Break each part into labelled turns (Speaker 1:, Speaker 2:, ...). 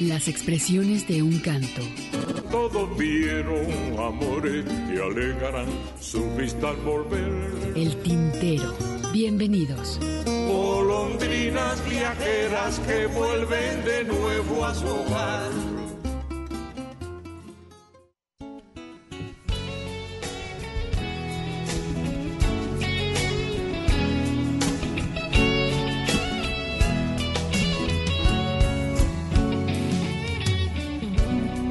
Speaker 1: Las expresiones de un canto.
Speaker 2: Todos vieron amores que alegarán su vista al volver.
Speaker 1: El tintero. Bienvenidos.
Speaker 2: Golondrinas viajeras que vuelven de nuevo a su hogar.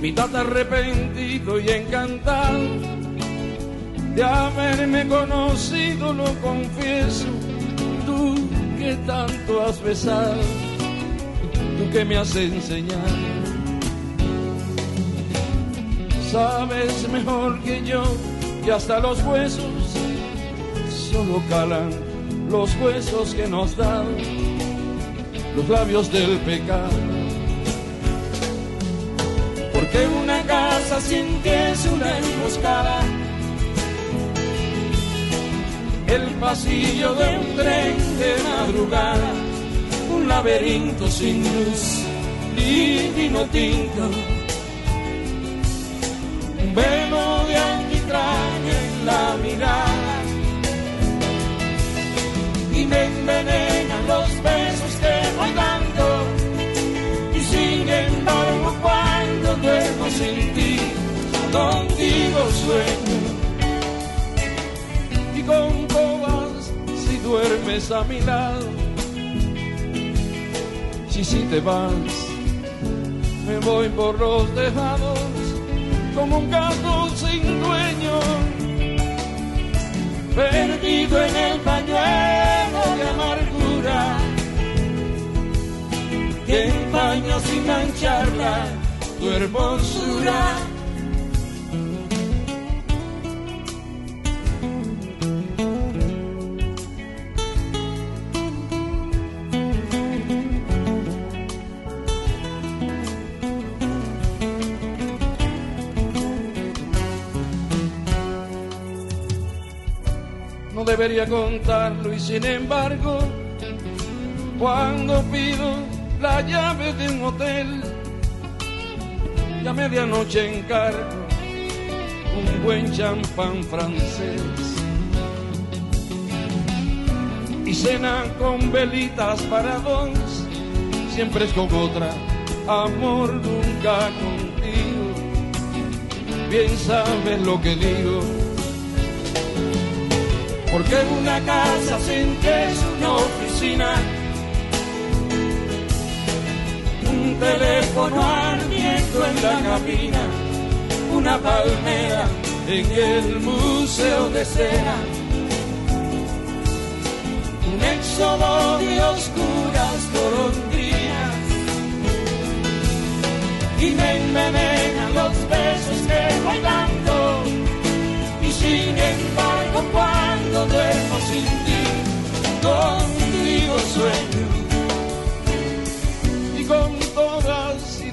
Speaker 3: mitad arrepentido y encantado de haberme conocido, lo confieso, tú que tanto has besado, tú que me has enseñado. Sabes mejor que yo que hasta los huesos solo calan los huesos que nos dan los labios del pecado porque una casa sin ti una emboscada. El pasillo de un tren de madrugada, un laberinto sin luz y vino tinto. Un velo de alquitrán en la mirada y me envenenan los duermo sin ti, contigo sueño. Y con todas, si duermes a mi lado, si si te vas, me voy por los tejados como un gato sin dueño, perdido en el pañuelo de amargura que empaña sin mancharla tu hermosura. No debería contarlo y sin embargo, cuando pido la llave de un hotel, y a medianoche encargo un buen champán francés. Y cena con velitas para dos, siempre es con otra, amor nunca contigo. Bien sabes lo que digo, porque una casa sin que es una oficina teléfono ardiendo en la cabina, una palmera en el museo de cera, un éxodo de oscuras golondrinas. Y me envenenan los besos que voy dando. Y sin embargo cuando duermo sin ti, contigo sueño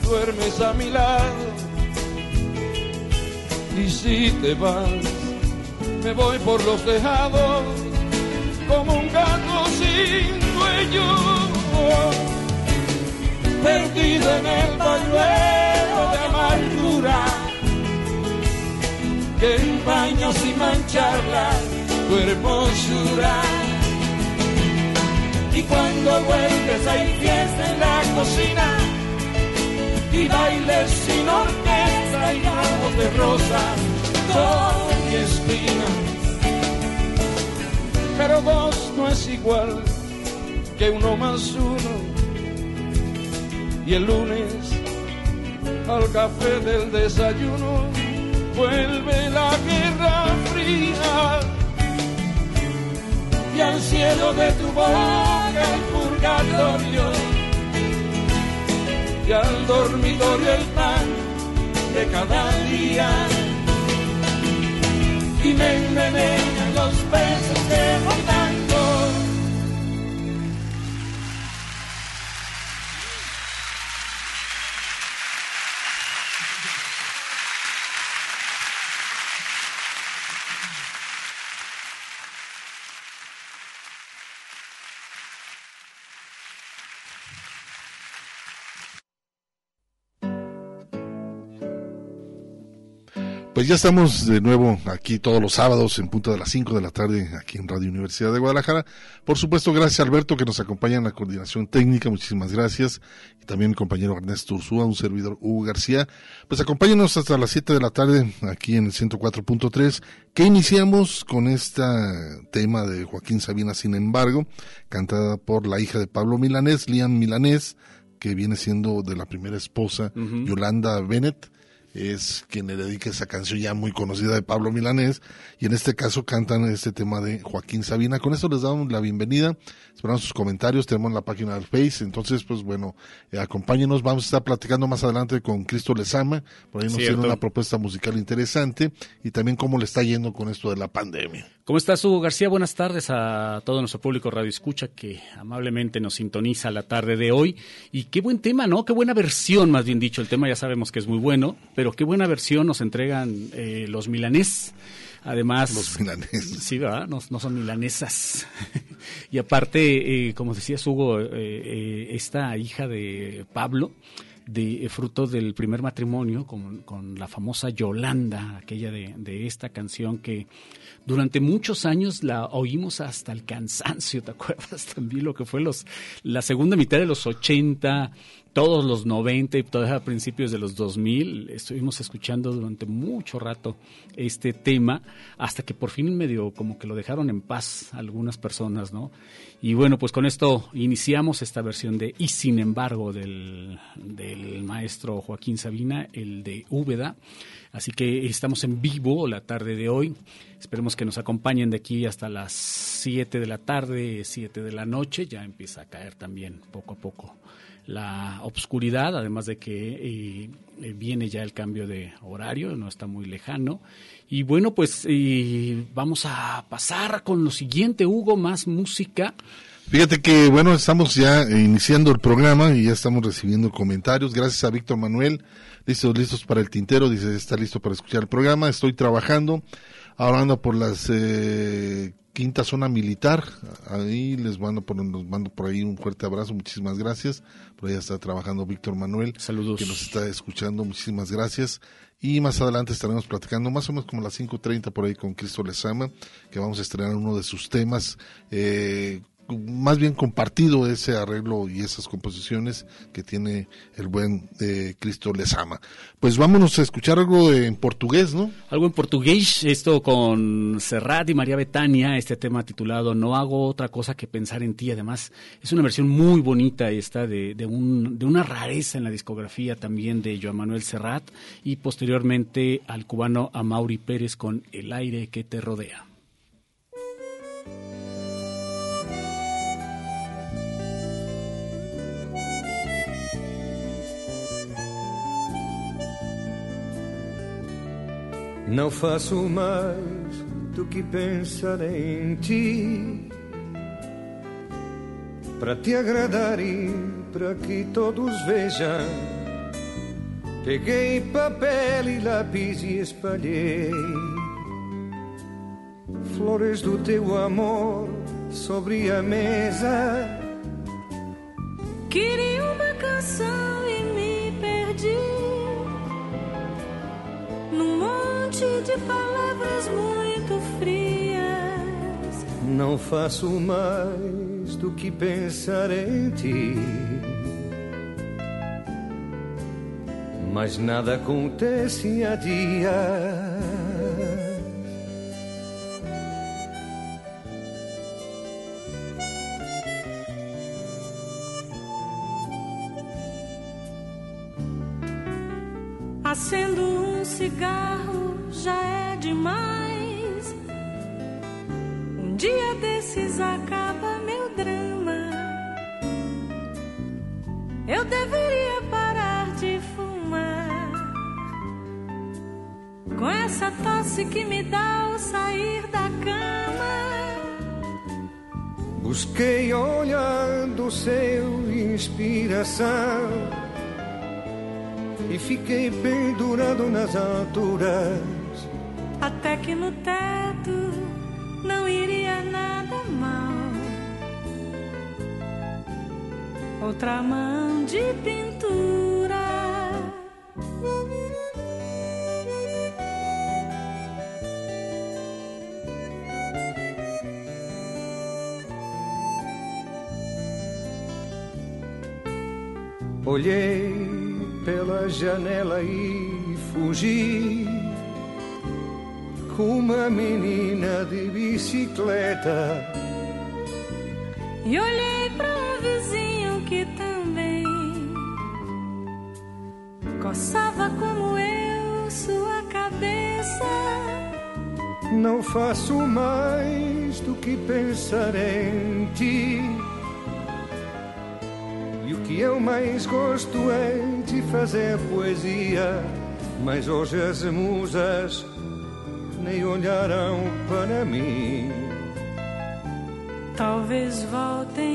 Speaker 3: duermes a mi lado. Y si te vas, me voy por los tejados como un gato sin dueño. Perdido en el pañuelo de amargura que empaña sin mancharla tu hermosura y cuando vuelves hay fiesta en la cocina y bailes sin orquesta y ramos de rosa con mi espina. Pero vos no es igual que uno más uno. Y el lunes al café del desayuno vuelve la guerra fría. Y al cielo de tu boca el purgatorio y al dormitorio el pan de cada día. Y me envenenan los besos de tango
Speaker 4: Pues ya estamos de nuevo aquí todos los sábados en punto de las 5 de la tarde aquí en Radio Universidad de Guadalajara. Por supuesto, gracias a Alberto que nos acompaña en la coordinación técnica, muchísimas gracias. Y también mi compañero Ernesto Ursúa, un servidor Hugo García. Pues acompáñenos hasta las 7 de la tarde aquí en el 104.3, que iniciamos con este tema de Joaquín Sabina, sin embargo, cantada por la hija de Pablo Milanés, Lian Milanés, que viene siendo de la primera esposa, Yolanda Bennett es quien le dedica esa canción ya muy conocida de Pablo Milanés y en este caso cantan este tema de Joaquín Sabina. Con esto les damos la bienvenida, esperamos sus comentarios, tenemos la página del Face, entonces pues bueno, eh, acompáñenos, vamos a estar platicando más adelante con Cristo Lezama, por ahí nos tiene una propuesta musical interesante y también cómo le está yendo con esto de la pandemia.
Speaker 5: ¿Cómo estás, Hugo García? Buenas tardes a todo nuestro público Radio Escucha que amablemente nos sintoniza la tarde de hoy. Y qué buen tema, ¿no? Qué buena versión, más bien dicho. El tema ya sabemos que es muy bueno, pero qué buena versión nos entregan eh, los milanés. Además,
Speaker 4: los milaneses.
Speaker 5: Sí, ¿verdad? No, son milanesas. y aparte, eh, como decías, Hugo, eh, esta hija de Pablo, de fruto del primer matrimonio con, con la famosa Yolanda, aquella de, de, esta canción que durante muchos años la oímos hasta el cansancio, ¿te acuerdas también lo que fue los la segunda mitad de los 80, todos los 90 y todavía a principios de los 2000 estuvimos escuchando durante mucho rato este tema hasta que por fin medio como que lo dejaron en paz algunas personas, ¿no? Y bueno, pues con esto iniciamos esta versión de Y sin embargo del, del maestro Joaquín Sabina, el de Úbeda. Así que estamos en vivo la tarde de hoy. Esperemos que nos acompañen de aquí hasta las 7 de la tarde, 7 de la noche. Ya empieza a caer también poco a poco la obscuridad, además de que eh, viene ya el cambio de horario, no está muy lejano. Y bueno, pues vamos a pasar con lo siguiente, Hugo, más música.
Speaker 4: Fíjate que, bueno, estamos ya iniciando el programa y ya estamos recibiendo comentarios. Gracias a Víctor Manuel. Listos, listos para el tintero. Dice, está listo para escuchar el programa. Estoy trabajando. Ahora ando por las eh, quinta zona militar. Ahí les mando por, nos mando por ahí un fuerte abrazo. Muchísimas gracias. Por ahí está trabajando Víctor Manuel.
Speaker 5: Saludos.
Speaker 4: Que nos está escuchando. Muchísimas gracias. Y más adelante estaremos platicando más o menos como a las 5.30 por ahí con Cristo Lezama, que vamos a estrenar uno de sus temas. Eh, más bien compartido ese arreglo y esas composiciones que tiene el buen eh, Cristo les ama. Pues vámonos a escuchar algo en portugués, ¿no?
Speaker 5: Algo en portugués, esto con Serrat y María Betania, este tema titulado No hago otra cosa que pensar en ti. Además, es una versión muy bonita esta de, de, un, de una rareza en la discografía también de Joan Manuel Serrat y posteriormente al cubano Amaury Pérez con El aire que te rodea.
Speaker 6: Não faço mais do que pensar em ti. Para te agradar e para que todos vejam. Peguei papel e lápis e espalhei flores do teu amor sobre a mesa.
Speaker 7: Queria uma canção e me perdi num monte de palavras muito frias.
Speaker 6: Não faço mais do que pensar em ti. Mas nada acontece a dia.
Speaker 8: Cigarro, já é demais. Um dia desses acaba meu drama. Eu deveria parar de fumar. Com essa tosse que me dá ao sair da cama.
Speaker 6: Busquei olhando seu inspiração e fiquei pendurado nas alturas.
Speaker 8: Até que no teto não iria nada mal. Outra mão de pintura.
Speaker 6: Olhei pela janela e fugi com uma menina de bicicleta.
Speaker 8: E olhei para um vizinho que também coçava como eu sua cabeça.
Speaker 6: Não faço mais do que pensar em ti. E o que eu mais gosto é de fazer poesia. Mas hoje as musas nem olharão para mim.
Speaker 8: Talvez voltem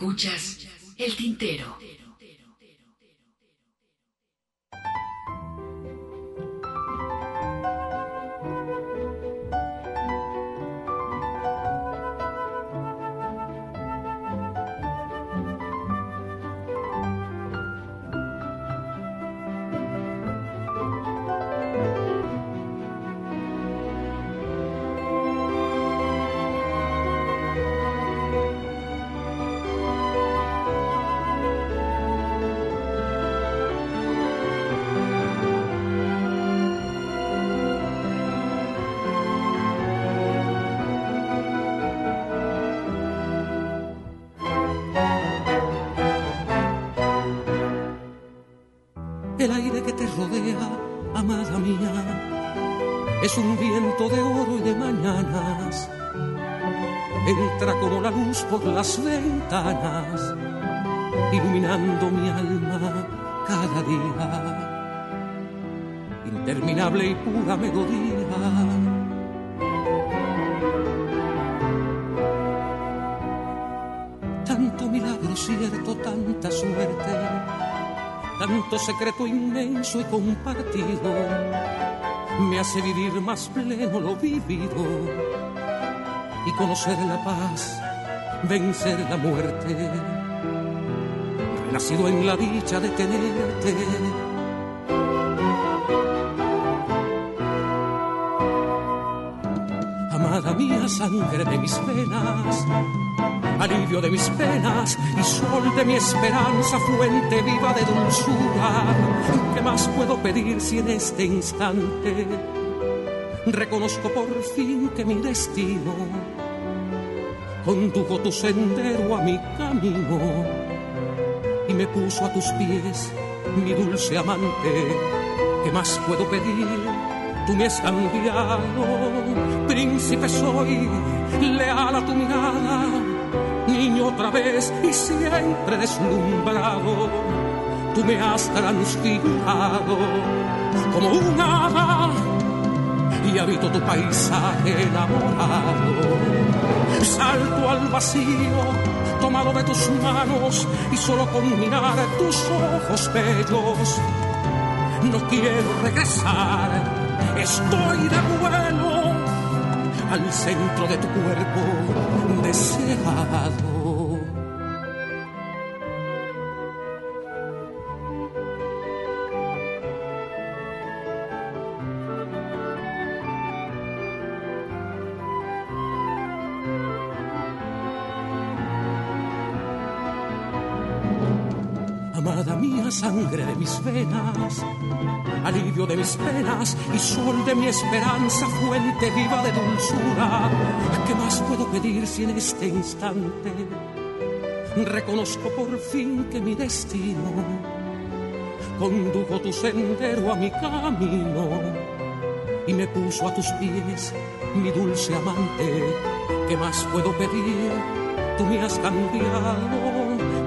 Speaker 1: Escuchas
Speaker 9: iluminando mi alma cada día. Interminable y pura melodía. Tanto milagro cierto, tanta suerte tanto secreto inmenso y compartido me hace vivir más pleno lo vivido y conocer la paz, vencer la muerte, nacido en la dicha de tenerte. Amada mía, sangre de mis venas, alivio de mis penas y sol de mi esperanza, fuente viva de dulzura. ¿Qué más puedo pedir si en este instante reconozco por fin que mi destino condujo tu sendero a mi camino y me puso a tus pies mi dulce amante? ¿Qué más puedo pedir? Tú me has cambiado, príncipe soy, leal a tu mirada niño otra vez y siempre deslumbrado. Tú me has transfigurado como un hada y habito tu paisaje enamorado. Salto al vacío, tomado de tus manos y solo con mirar tus ojos bellos. No quiero regresar, estoy de vuelo al centro de tu cuerpo deseado. Venas, alivio de mis penas y sol de mi esperanza, fuente viva de dulzura. ¿Qué más puedo pedir si en este instante reconozco por fin que mi destino condujo tu sendero a mi camino y me puso a tus pies, mi dulce amante? ¿Qué más puedo pedir? Tú me has cambiado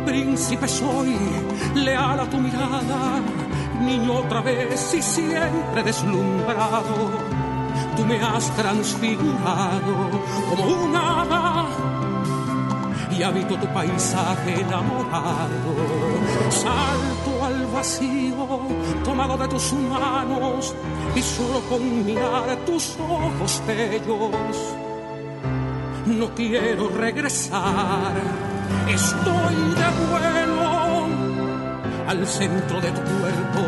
Speaker 9: príncipe soy, leal a tu mirada, niño otra vez y siempre deslumbrado. Tú me has transfigurado como un hada y habito tu paisaje enamorado. Salto al vacío, tomado de tus manos y solo con mirar tus ojos bellos. No quiero regresar estoy de vuelo al centro de tu cuerpo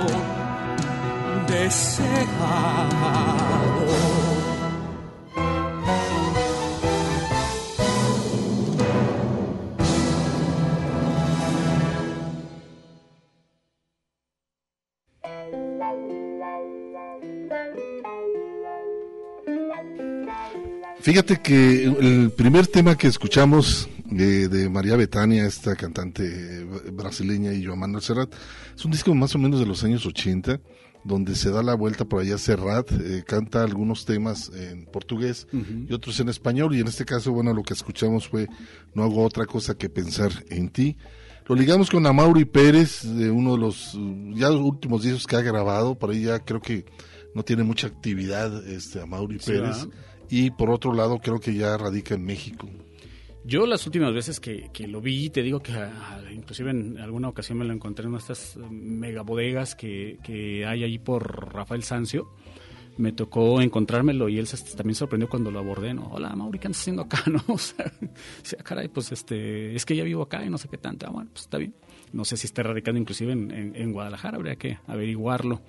Speaker 9: deseado.
Speaker 4: Fíjate que el primer tema que escuchamos de, María Betania, esta cantante brasileña, y Joan Manuel Serrat. Es un disco más o menos de los años 80, donde se da la vuelta por allá Serrat, eh, canta algunos temas en portugués y otros en español, y en este caso, bueno, lo que escuchamos fue No hago otra cosa que pensar en ti. Lo ligamos con Amaury Pérez, de uno de los ya los últimos discos que ha grabado, por ahí ya creo que no tiene mucha actividad este Amaury Pérez. Y por otro lado, creo que ya radica en México.
Speaker 5: Yo las últimas veces que, lo vi, te digo que inclusive en alguna ocasión me lo encontré en estas mega bodegas que, hay ahí por Rafael Sancio. Me tocó encontrármelo y él también sorprendió cuando lo abordé, ¿no? Hola, Mauri, ¿qué andas haciendo acá, no? O sea, caray, pues este, es que ya vivo acá y no sé qué tanto. Ah, bueno, pues está bien. No sé si está radicando inclusive en, en, Guadalajara, habría que averiguarlo.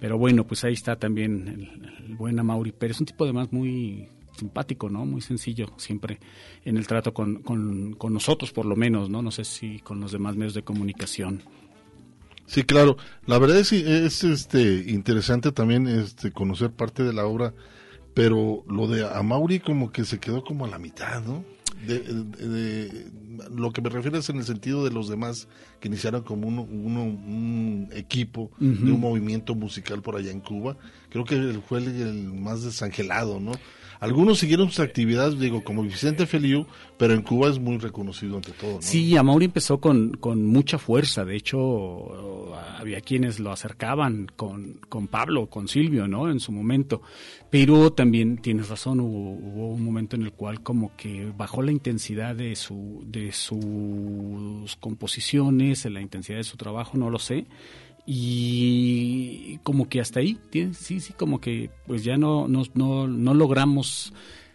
Speaker 5: Pero bueno, pues ahí está también el, el buen Mauri Pérez, un tipo además muy simpático, ¿no? Muy sencillo, siempre en el trato con, con, nosotros, por lo menos, ¿no? No sé si con los demás medios de comunicación.
Speaker 4: Sí, claro. La verdad es, es este interesante también este conocer parte de la obra, pero lo de Amauri como que se quedó como a la mitad, ¿no? De, lo que me refiero es en el sentido de los demás que iniciaron como uno, un equipo de un movimiento musical por allá en Cuba. Creo que fue el más desangelado, ¿no? Algunos siguieron sus actividades, digo, como Vicente Feliu, pero en Cuba es muy reconocido ante todo. ¿no?
Speaker 5: Sí, Amaury empezó con, con mucha fuerza. De hecho, había quienes lo acercaban con, con Pablo, con Silvio, ¿no? En su momento. Pero también tienes razón, hubo, un momento en el cual como que bajó la intensidad de, su, de sus composiciones, la intensidad de su trabajo, no lo sé y como que hasta ahí, sí, sí, como que pues ya no, no, no, logramos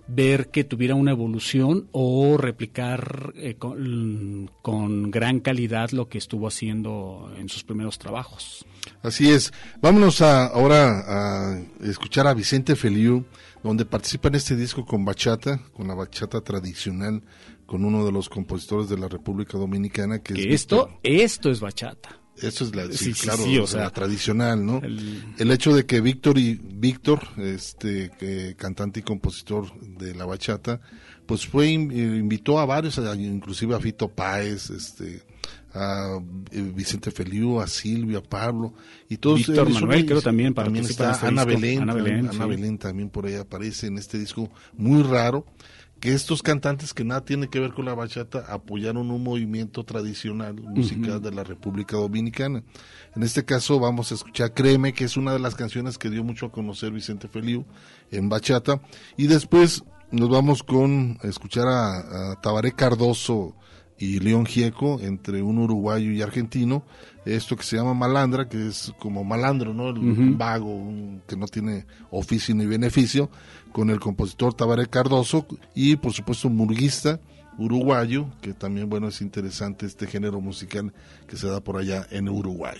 Speaker 5: ver que tuviera una evolución o replicar eh, con, gran calidad lo que estuvo haciendo en sus primeros trabajos.
Speaker 4: Así es. Vámonos a, ahora a escuchar a Vicente Feliu, donde participa en este disco con bachata, con la bachata tradicional, con uno de los compositores de la República Dominicana, que,
Speaker 5: es esto, esto es bachata.
Speaker 4: Eso es la, sí, claro, o sea, la tradicional, ¿no? El... hecho de que Víctor y Víctor, este cantante y compositor de la bachata, pues fue invitó a varios, inclusive a Fito Páez, este a eh, Vicente Feliu, a Silvio, a Pablo y todos
Speaker 5: Víctor Manuel creo también
Speaker 4: también está este Ana, Belén, Ana Belén, Ana Belén también por ahí aparece en este disco muy raro que estos cantantes que nada tienen que ver con la bachata apoyaron un movimiento tradicional musical de la República Dominicana. En este caso vamos a escuchar Créeme, que es una de las canciones que dio mucho a conocer Vicente Feliu en bachata. Y después nos vamos con escuchar a, Tabaré Cardoso y León Gieco, entre un uruguayo y argentino, esto que se llama malandra, que es como malandro, ¿no? El, vago, que no tiene oficio ni beneficio, con el compositor Tabaré Cardoso y por supuesto un murguista uruguayo, que también, bueno, es interesante este género musical que se da por allá en Uruguay.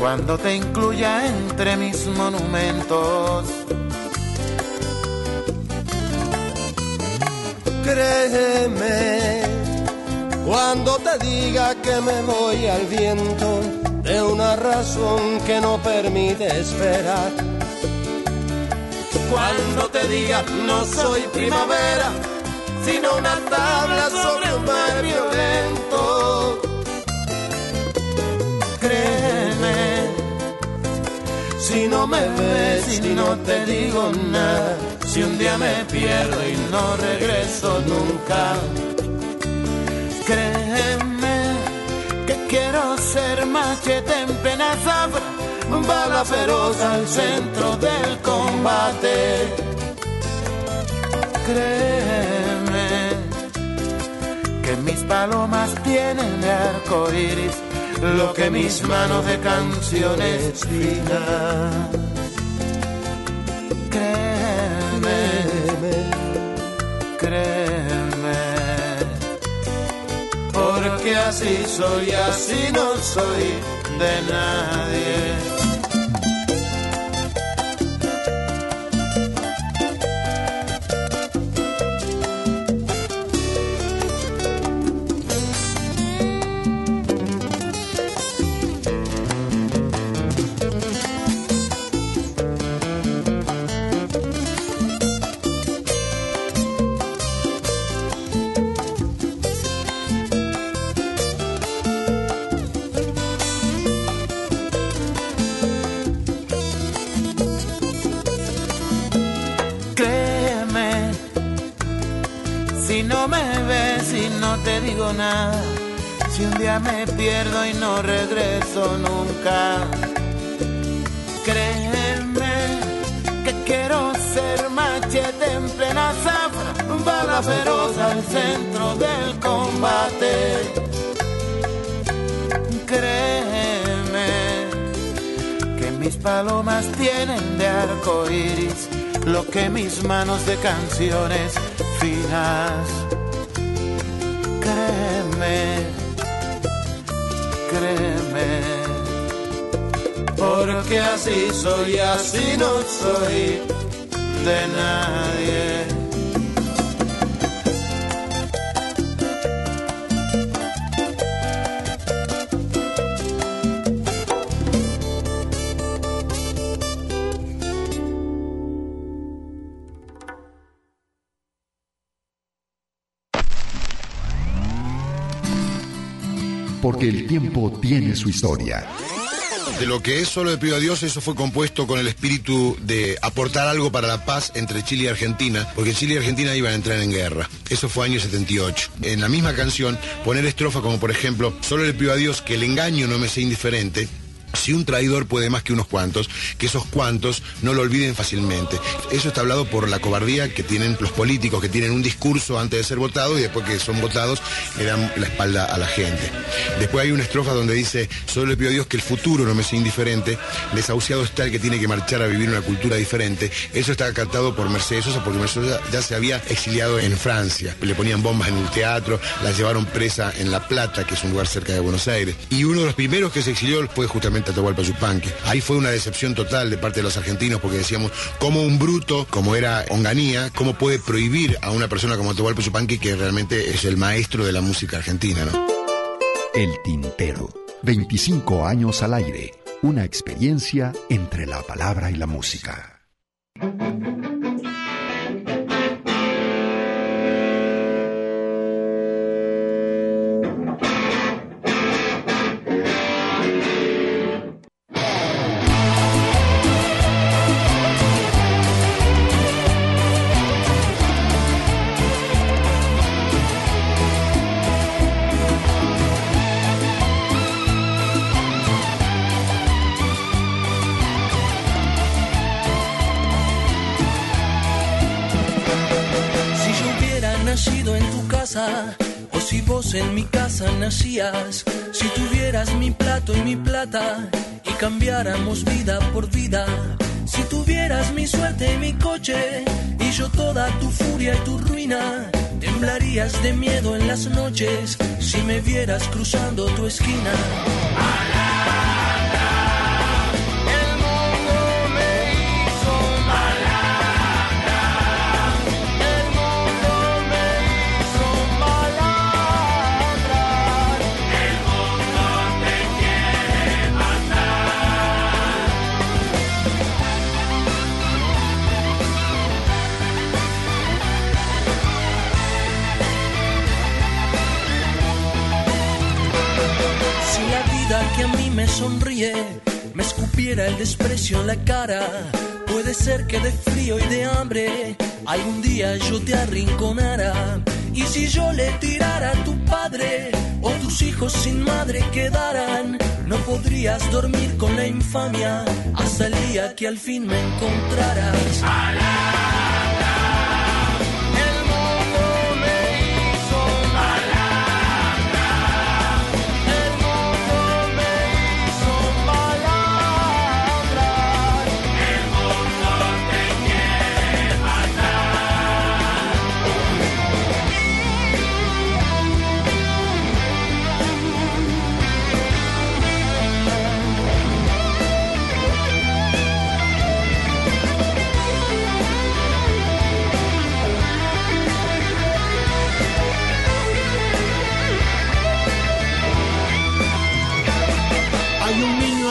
Speaker 10: cuando te incluya entre mis monumentos
Speaker 11: créeme cuando te diga que me voy al viento de una razón que no permite esperar.
Speaker 10: Cuando te diga no soy primavera, sino una tabla sobre un mar violento. Créeme, si no me ves, si no te digo nada si un día me pierdo y no regreso nunca, créeme que quiero ser machete en plena zafra, bala feroz al centro del combate. Créeme que mis palomas tienen de arco iris lo que mis manos de canciones finas. créeme, porque así soy, así no soy de nadie. Si un día me pierdo y no regreso nunca, créeme que quiero ser machete en plena zafra, bala feroz al centro del combate. Créeme que mis palomas tienen de arco iris lo que mis manos de canciones finas créeme, porque así soy, así no soy de nadie.
Speaker 12: Porque el tiempo tiene su historia.
Speaker 13: De lo que es solo le pido a Dios, eso fue compuesto con el espíritu de aportar algo para la paz entre Chile y Argentina, porque Chile y Argentina iban a entrar en guerra. Eso fue año 78. En la misma canción, poner estrofa como por ejemplo, solo le pido a Dios que el engaño no me sea indiferente, si un traidor puede más que unos cuantos, que esos cuantos no lo olviden fácilmente. Eso está hablado por la cobardía que tienen los políticos, que tienen un discurso antes de ser votados y después que son votados le dan la espalda a la gente. Después hay una estrofa donde dice, solo le pido a Dios que el futuro no me sea indiferente, desahuciado está el que tiene que marchar a vivir una cultura diferente. Eso está cantado por Mercedes Sosa porque Mercedes ya se había exiliado en Francia. Le ponían bombas en el teatro, la llevaron presa en La Plata, que es un lugar cerca de Buenos Aires. Y uno de los primeros que se exilió fue justamente Atahualpa Yupanqui. Ahí fue una decepción total de parte de los argentinos porque decíamos, como un bruto, como era Onganía, cómo puede prohibir a una persona como Atahualpa Yupanqui que realmente es el maestro de la música argentina, ¿no?
Speaker 12: El Tintero. 25 años al aire. Una experiencia entre la palabra y la música.
Speaker 14: En tu casa o si vos en mi casa nacías. Si tuvieras mi plato y mi plata y cambiáramos vida por vida. Si tuvieras mi suerte y mi coche y yo toda tu furia y tu ruina, temblarías de miedo en las noches si me vieras cruzando tu esquina. Me escupiera el desprecio en la cara, puede ser que de frío y de hambre algún día yo te arrinconara. Y si yo le tirara a tu padre o tus hijos sin madre quedaran, no podrías dormir con la infamia hasta el día que al fin me encontraras. El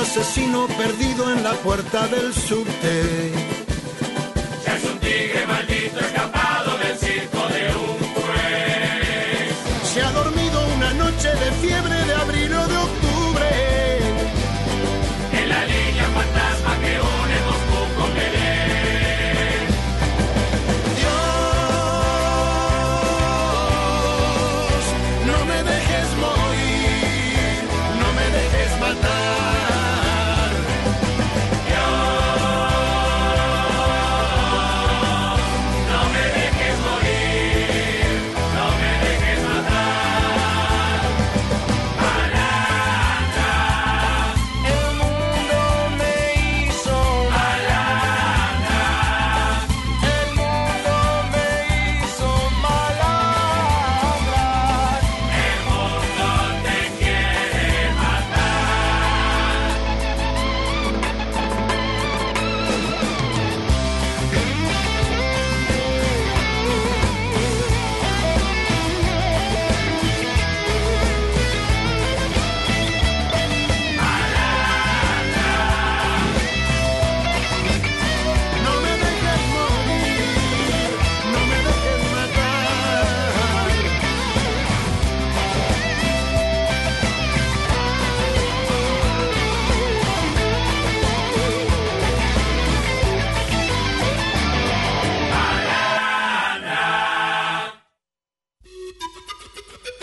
Speaker 15: asesino perdido en la puerta del subte.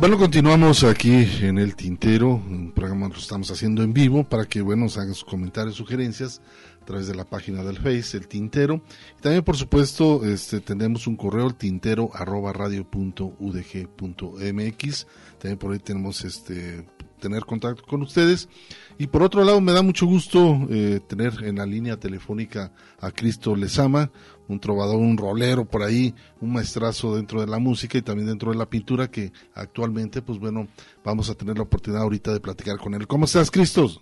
Speaker 4: Bueno, continuamos aquí en el Tintero, un programa lo estamos haciendo en vivo para que, bueno, nos hagan sus comentarios, sugerencias través de la página del Face, el Tintero. Y también, por supuesto, este, tenemos un correo, el tintero arroba radio punto udg punto mx. También por ahí tenemos este tener contacto con ustedes. Y por otro lado, me da mucho gusto eh, tener en la línea telefónica a Cristo Lezama, un trovador, un rolero por ahí, un maestrazo dentro de la música y también dentro de la pintura que actualmente, pues bueno, vamos a tener la oportunidad ahorita de platicar con él. ¿Cómo estás, Cristos?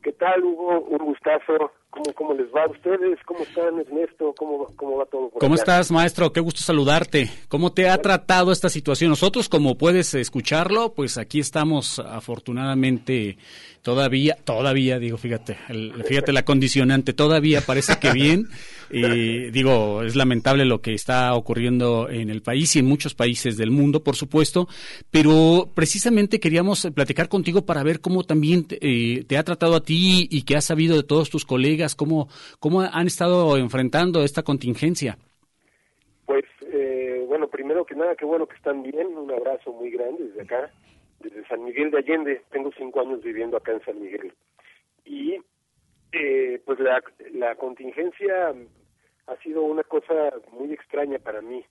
Speaker 16: ¿Qué tal, Hugo? Un gustazo ¿Cómo, ¿Cómo les va a ustedes? ¿Cómo están, Ernesto? ¿Cómo, cómo va todo? Por
Speaker 5: ¿Cómo estás, maestro? Qué gusto saludarte. ¿Cómo te ha tratado esta situación? Nosotros, como puedes escucharlo, pues aquí estamos afortunadamente todavía, todavía, digo, fíjate, el- fíjate la condicionante, todavía parece que bien. Y digo, es lamentable lo que está ocurriendo en el país y en muchos países del mundo, por supuesto, pero precisamente queríamos platicar contigo para ver cómo también te, eh, te ha tratado a ti y qué has sabido de todos tus colegas, cómo, cómo han estado enfrentando esta contingencia.
Speaker 16: Pues, eh, bueno, primero que nada, qué bueno que están bien. Un abrazo muy grande desde acá, desde San Miguel de Allende. Tengo cinco años viviendo acá en San Miguel. Y, eh, pues, la, la contingencia ha sido una cosa muy extraña para mí,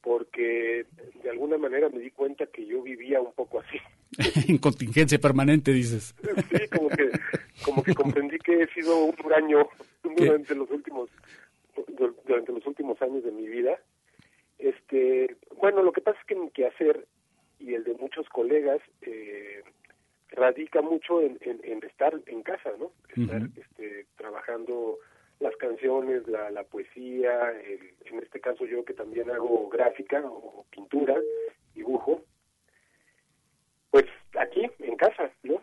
Speaker 16: porque de alguna manera me di cuenta que yo vivía un poco así.
Speaker 5: en contingencia permanente, dices.
Speaker 16: Sí, como que, como que comprendí que he sido un huraño durante los últimos du- durante los últimos años de mi vida. Este, bueno, lo que pasa es que mi quehacer y el de muchos colegas eh, radica mucho en, en, en estar en casa, ¿no? Estar este, trabajando las canciones, la, la poesía, el- en este caso yo que también hago gráfica o pintura, dibujo, pues aquí en casa, ¿no?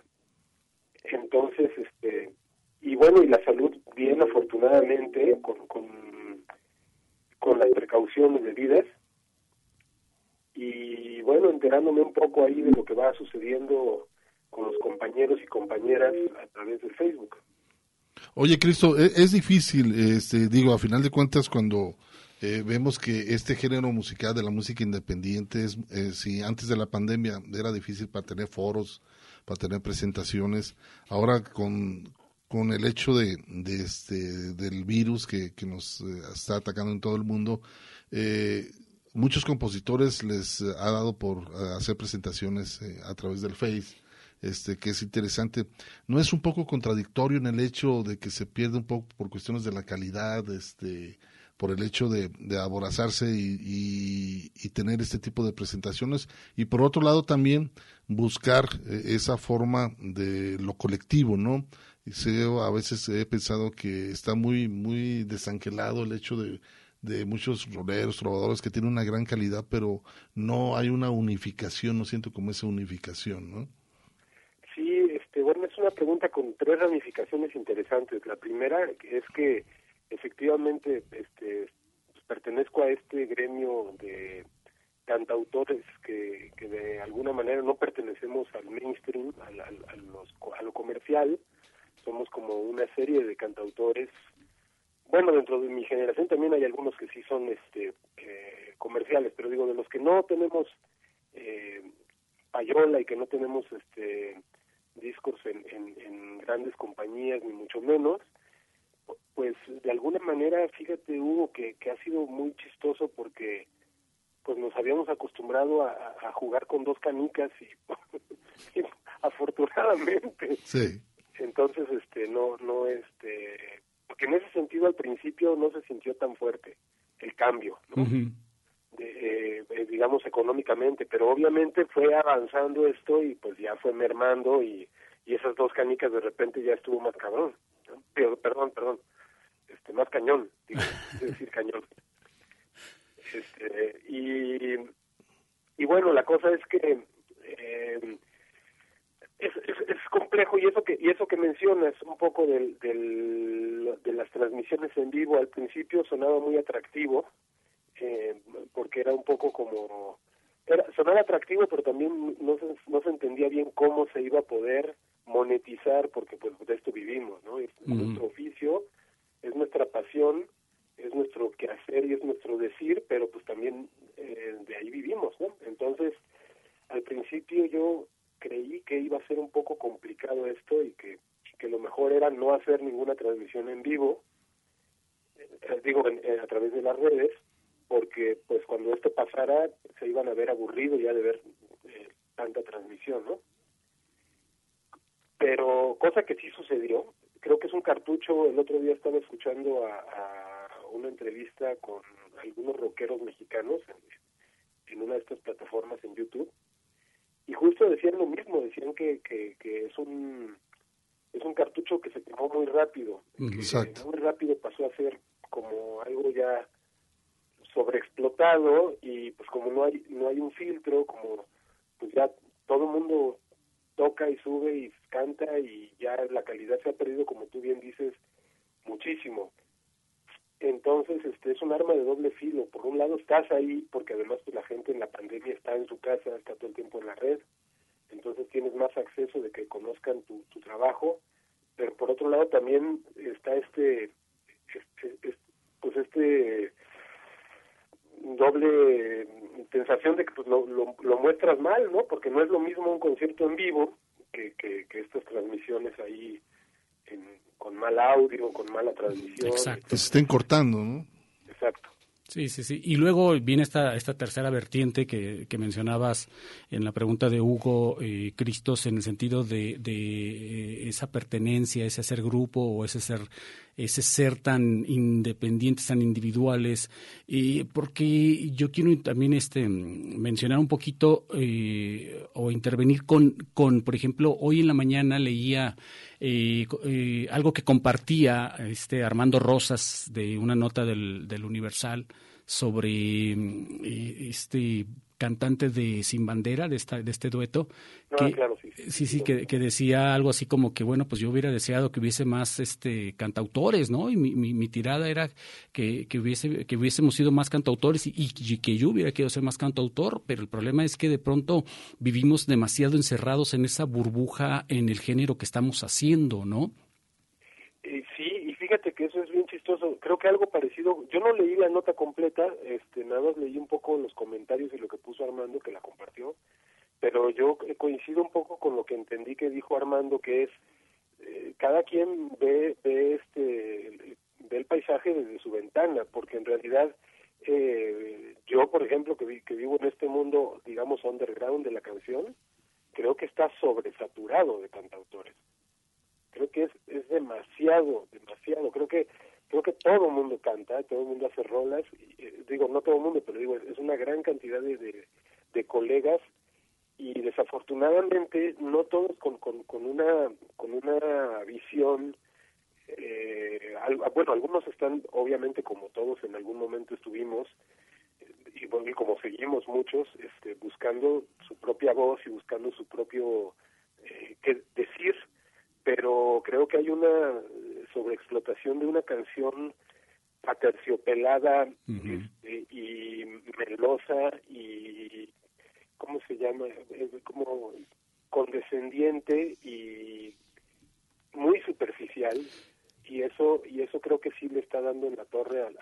Speaker 16: Entonces, este, y bueno, y la salud bien afortunadamente con, con, con las precauciones debidas y bueno, enterándome un poco ahí de lo que va sucediendo con los compañeros y compañeras a través del Facebook.
Speaker 4: Oye, Cristo, e- es, difícil, este, digo, a final de cuentas, cuando eh, vemos que este género musical de la música independiente, es, eh, si antes de la pandemia era difícil para tener foros, para tener presentaciones, ahora con, con el hecho de, de este, del virus que, que nos eh, está atacando en todo el mundo, eh, muchos compositores les eh, ha dado por eh, hacer presentaciones eh, a través del Face este, que es interesante. ¿No es un poco contradictorio en el hecho de que se pierde un poco por cuestiones de la calidad, este, por el hecho de, aborazarse y, y- tener este tipo de presentaciones? Y por otro lado también buscar esa forma de lo colectivo, ¿no? Y a veces he pensado que está muy, muy desangelado el hecho de, de muchos roleros, trovadores que tienen una gran calidad, pero no hay una unificación, no siento como esa unificación, ¿no?
Speaker 16: Sí, este, bueno, es una pregunta con tres ramificaciones interesantes. La primera es que efectivamente este, pertenezco a este gremio de cantautores que, que de alguna manera no pertenecemos al mainstream, al, al- a lo comercial. Somos como una serie de cantautores. Bueno, dentro de mi generación también hay algunos que sí son este, eh, comerciales, pero digo, de los que no tenemos eh, payola y que no tenemos este discos en, en, en grandes compañías ni mucho menos pues de alguna manera fíjate Hugo que, que ha sido muy chistoso porque pues nos habíamos acostumbrado a, a jugar con dos canicas y, y afortunadamente
Speaker 4: Sí.
Speaker 16: entonces este no no este porque en ese sentido al principio no se sintió tan fuerte el cambio ¿no? de, eh, digamos económicamente, pero obviamente fue avanzando esto y pues ya fue mermando y, y esas dos canicas de repente ya estuvo más cabrón, ¿no? Pero, perdón, perdón, este más cañón, digo, es decir cañón. Este, y, y bueno, la cosa es que eh, es, es, es complejo y eso que y eso que mencionas un poco del, del, de las transmisiones en vivo al principio sonaba muy atractivo eh, porque era un poco como era, sonaba atractivo pero también no se, no se entendía bien cómo se iba a poder monetizar porque pues de esto vivimos no es nuestro oficio es nuestra pasión es nuestro quehacer y es nuestro decir pero pues también eh, de ahí vivimos no entonces al principio yo creí que iba a ser un poco complicado esto y que, que lo mejor era no hacer ninguna transmisión en vivo, eh, digo, en- en- a través de las redes, porque pues cuando esto pasara se iban a ver aburridos ya de ver eh, tanta transmisión, ¿no? Pero cosa que sí sucedió, creo que es un cartucho, el otro día estaba escuchando a, una entrevista con algunos rockeros mexicanos en una de estas plataformas en YouTube y justo decían lo mismo, decían que, que, que es un es un cartucho que se quemó muy rápido.
Speaker 4: Exacto.
Speaker 16: Muy rápido pasó a ser como algo ya sobreexplotado y pues como no hay no hay un filtro, como pues ya todo el mundo toca y sube y canta y ya la calidad se ha perdido como tú bien dices muchísimo. Entonces, este es un arma de doble filo. Por un lado estás ahí porque además pues, la gente en la pandemia está en su casa, está todo el tiempo en la red, entonces tienes más acceso de que conozcan tu, tu trabajo, pero por otro lado también está este, este, este pues este doble sensación de que pues lo, lo, lo, muestras mal, ¿no? Porque no es lo mismo un concierto en vivo que, que, que estas transmisiones ahí en, con mal audio, con mala transmisión.
Speaker 5: Exacto.
Speaker 4: Que se estén cortando, ¿no?
Speaker 16: Exacto.
Speaker 5: Sí, sí, sí. Y luego viene esta, esta tercera vertiente que, que mencionabas en la pregunta de Hugo eh, Cristos en el sentido de, de eh, esa pertenencia, ese ser grupo o ese ser ese ser tan independientes, tan individuales, eh, porque yo quiero también este mencionar un poquito eh, o intervenir con, con, por ejemplo, hoy en la mañana leía eh, eh, algo que compartía este Armando Rosas de una nota del, del Universal sobre este cantante de Sin Bandera, de, esta, de este dueto,
Speaker 16: Ah,
Speaker 5: que,
Speaker 16: claro, sí, sí.
Speaker 5: sí, sí, que, que decía algo así como que, bueno, pues yo hubiera deseado que hubiese más este cantautores, ¿no? Y mi, mi, mi tirada era que, que, hubiese, que hubiésemos sido más cantautores y, y, que yo hubiera querido ser más cantautor, pero el problema es que de pronto vivimos demasiado encerrados en esa burbuja en el género que estamos haciendo, ¿no?
Speaker 16: Eh, sí, y fíjate que eso es bien Creo que algo parecido, yo no leí la nota completa, este, nada más leí un poco los comentarios y lo que puso Armando, que la compartió, pero yo coincido un poco con lo que entendí que dijo Armando, que es, eh, cada quien ve, ve, este, ve el paisaje desde su ventana, porque en realidad eh, yo, por ejemplo, que, vi, que vivo en este mundo, digamos, underground de la canción, creo que está sobresaturado de cantautores creo que es, es demasiado, demasiado. Creo que creo que todo el mundo canta, todo el mundo hace rolas. Y, eh, digo, no todo el mundo, pero digo, es una gran cantidad de, de, colegas y desafortunadamente no todos con, con, con una con una visión eh, al, bueno algunos están obviamente como todos en algún momento estuvimos y, bueno, y como seguimos muchos este buscando su propia voz y buscando su propio eh, qué decir pero creo que hay una sobreexplotación de una canción aterciopelada uh -huh. este, y melosa y cómo se llama es como condescendiente y muy superficial y eso y eso creo que sí le está dando en la torre al,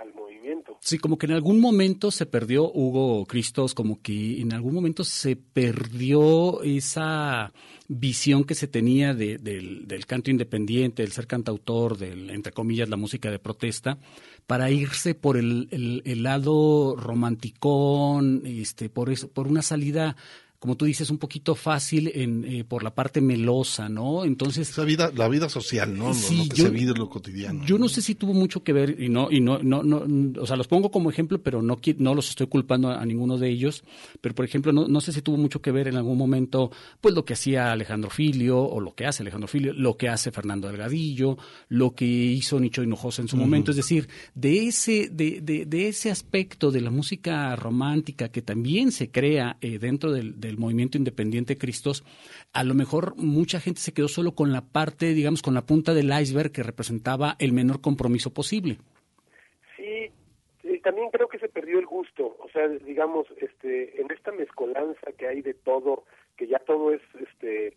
Speaker 16: al, movimiento.
Speaker 5: Sí, como que en algún momento se perdió Hugo Cristos, como que en algún momento se perdió esa visión que se tenía de, del, del, canto independiente, del ser cantautor, del entre comillas la música de protesta, para irse por el, el, el lado romanticón, este, por eso, por una salida como tú dices, un poquito fácil en, eh, por la parte melosa, ¿no? Entonces...
Speaker 4: Esa vida, la vida social, ¿no?
Speaker 5: Sí,
Speaker 4: lo, lo que
Speaker 5: yo,
Speaker 4: se vive en lo cotidiano.
Speaker 5: Yo no sé si tuvo mucho que ver, y no, y no, no, no, o sea, los pongo como ejemplo, pero no, no los estoy culpando a, a ninguno de ellos, pero por ejemplo, no, no sé si tuvo mucho que ver en algún momento, pues lo que hacía Alejandro Filio, o lo que hace Alejandro Filio, lo que hace Fernando Delgadillo, lo que hizo Nicho Hinojosa en su uh -huh. momento, es decir, de ese, de, de, de, ese aspecto de la música romántica que también se crea eh, dentro del, del movimiento independiente Cristos, a lo mejor mucha gente se quedó solo con la parte, digamos, con la punta del iceberg que representaba el menor compromiso posible.
Speaker 16: Sí, también creo que se perdió el gusto, o sea, digamos, este, en esta mezcolanza que hay de todo, que ya todo es, este,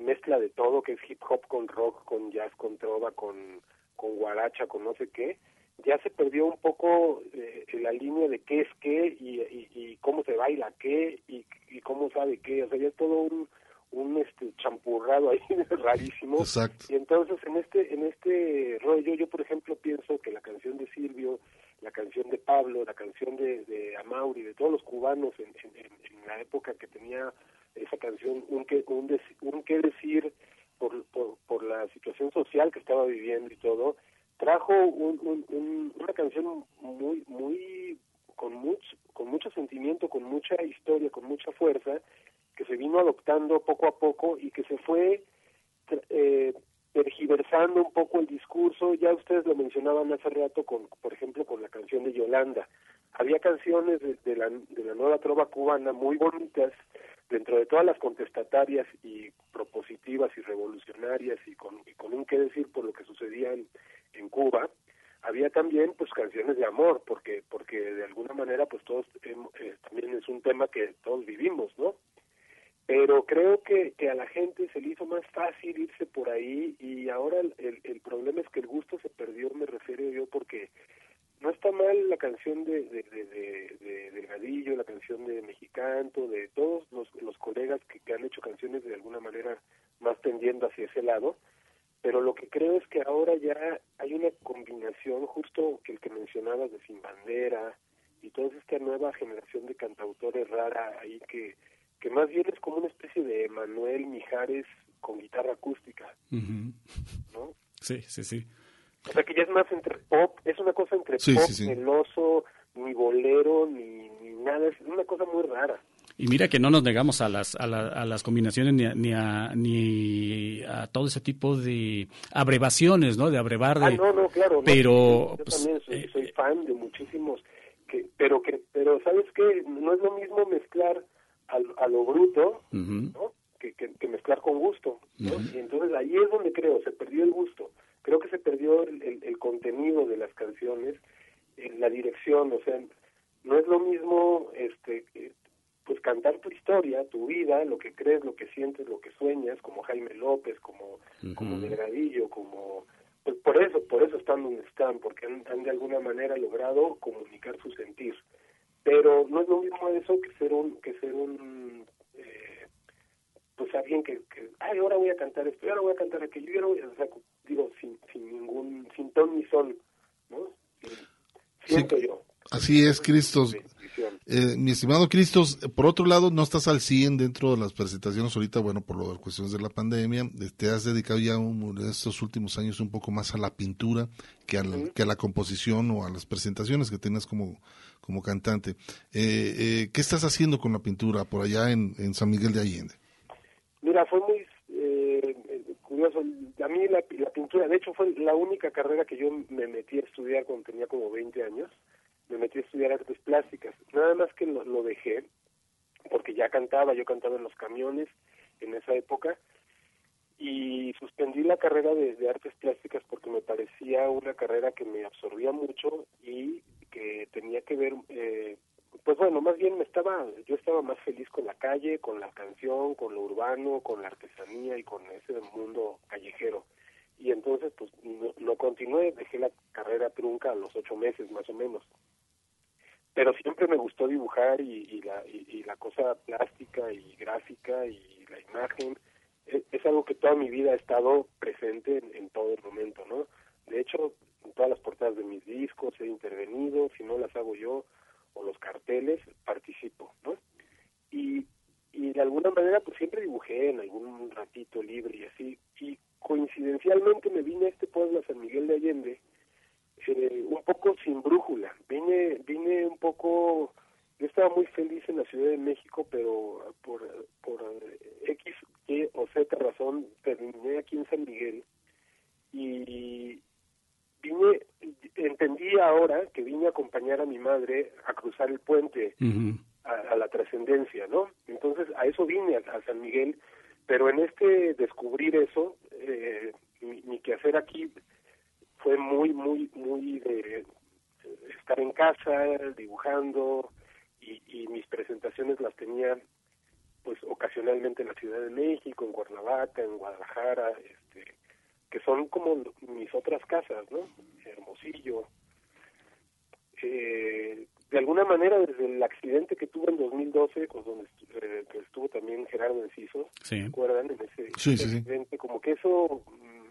Speaker 16: mezcla de todo, que es hip hop con rock, con jazz, con trova, con, con guaracha, con no sé qué, ya se perdió un poco eh, la línea de qué es qué y, y, y, cómo se baila qué y, y cómo sabe qué, o sea, ya es todo un, un este champurrado ahí rarísimo.
Speaker 4: Exacto.
Speaker 16: Y entonces en este en este rollo yo por ejemplo pienso que la canción de Silvio, la canción de Pablo, la canción de, de Amauri, de todos los cubanos en, en, en la época que tenía esa canción un que un, de, un qué decir por, por por la situación social que estaba viviendo y todo trajo un, un, un, una canción muy muy con mucho con mucho sentimiento con mucha historia con mucha fuerza que se vino adoptando poco a poco y que se fue eh, tergiversando un poco el discurso. Ya ustedes lo mencionaban hace rato, con, por ejemplo, con la canción de Yolanda. Había canciones de, la, de la nueva trova cubana muy bonitas, dentro de todas las contestatarias y propositivas y revolucionarias y con, con un qué decir por lo que sucedía en, en Cuba, había también pues canciones de amor porque porque de alguna manera pues todos eh, también es un tema que todos vivimos no pero creo que, que a la gente se le hizo más fácil irse por ahí y ahora el, el, problema es que el gusto se perdió me refiero yo porque no está mal la canción de, de, de, de, de Delgadillo, la canción de Mexicanto, de todos los, los colegas que, que han hecho canciones de alguna manera más tendiendo hacia ese lado, pero lo que creo es que ahora ya hay una combinación, justo que el que mencionabas de Sin Bandera y toda esta nueva generación de cantautores rara ahí que, que más bien es como una especie de Manuel Mijares con guitarra acústica, ¿no?
Speaker 5: Sí, sí, sí.
Speaker 16: O sea que ya es más entre pop, es una cosa entre
Speaker 5: Sí,
Speaker 16: pop,
Speaker 5: sí, sí.
Speaker 16: meloso, ni bolero, ni, ni nada, es una cosa muy rara.
Speaker 5: Y mira que no nos negamos a las, a, la- a las combinaciones ni a, ni, a, ni a todo ese tipo de abrevaciones, ¿no? De abrevar de...
Speaker 16: Ah, no, no, claro. no,
Speaker 5: Pero,
Speaker 16: yo
Speaker 5: pues,
Speaker 16: también soy, soy fan de muchísimos, que, pero que, pero sabes qué, no es lo mismo mezclar al- a, lo bruto, ¿no? Que, que, que mezclar con gusto, ¿no? Y entonces ahí es donde creo se perdió el gusto. Creo que se perdió el, el- el contenido de las canciones, en la dirección, o sea, no es lo mismo, este, eh, pues cantar tu historia, tu vida, lo que crees, lo que sientes, lo que sueñas, como Jaime López, como como Delgadillo, como pues por eso, por eso están donde están, porque han, han de alguna manera logrado comunicar su sentir. Pero no es lo mismo eso que ser un, que ser un eh, pues alguien que, que, ay, ahora voy a cantar esto, ahora voy a cantar aquello, y ahora voy a, o sea, digo, sin, sin ningún, sin ton ni sol, ¿no? Siento yo.
Speaker 4: Así es, Cristos. Eh, mi estimado Cristos, por otro lado, no estás al 100 dentro de las presentaciones ahorita, bueno, por lo de cuestiones de la pandemia. eh, Te has dedicado ya un- en estos últimos años un poco más a la pintura que a la, que a la composición o a las presentaciones que tienes como, como cantante. Eh, eh, ¿Qué estás haciendo con la pintura por allá en, en San Miguel de Allende?
Speaker 16: Mira, fue muy eh, curioso. A mí la, la pintura, de hecho, fue la única carrera que yo me metí a estudiar cuando tenía como 20 años. Me metí a estudiar artes plásticas. Nada más que lo, dejé porque ya cantaba, yo cantaba en los camiones en esa época y suspendí la carrera de, de artes plásticas porque me parecía una carrera que me absorbía mucho y que tenía que ver eh, pues bueno, más bien me estaba, yo estaba más feliz con la calle, con la canción, con lo urbano, con la artesanía y con ese mundo callejero. Y entonces, pues, no, no continué, dejé la carrera trunca a los ocho meses más o menos. Pero siempre me gustó dibujar y, y la, y, la cosa plástica y gráfica y la imagen. Es, es algo que toda mi vida ha estado presente en, en todo el momento, ¿no? De hecho, en todas las portadas de mis discos he intervenido, si no las hago yo, o los carteles, participo, ¿no? Y, y de alguna manera pues siempre dibujé en algún ratito libre y así, y coincidencialmente me vine a este pueblo, a San Miguel de Allende, eh, un poco sin brújula, vine, vine un poco, yo estaba muy feliz en la Ciudad de México, pero por, por X, Y o Z razón terminé aquí en San Miguel y vine, entendí ahora que vine a acompañar a mi madre a cruzar el puente a, a la trascendencia, ¿no? Entonces a eso vine a, a San Miguel, pero en este descubrir eso, eh, mi, mi quehacer aquí fue muy, muy, muy de estar en casa, dibujando, y, y mis presentaciones las tenía pues ocasionalmente en la Ciudad de México, en Cuernavaca, en Guadalajara, este, que son como mis otras casas, ¿no? Hermosillo. Eh, de alguna manera, desde el accidente que tuve en 2012, pues donde estu- eh, que estuvo también Gerardo Enciso,
Speaker 5: Sí.
Speaker 16: ¿se acuerdan? En ese
Speaker 4: Sí, sí, sí.
Speaker 16: accidente, como que eso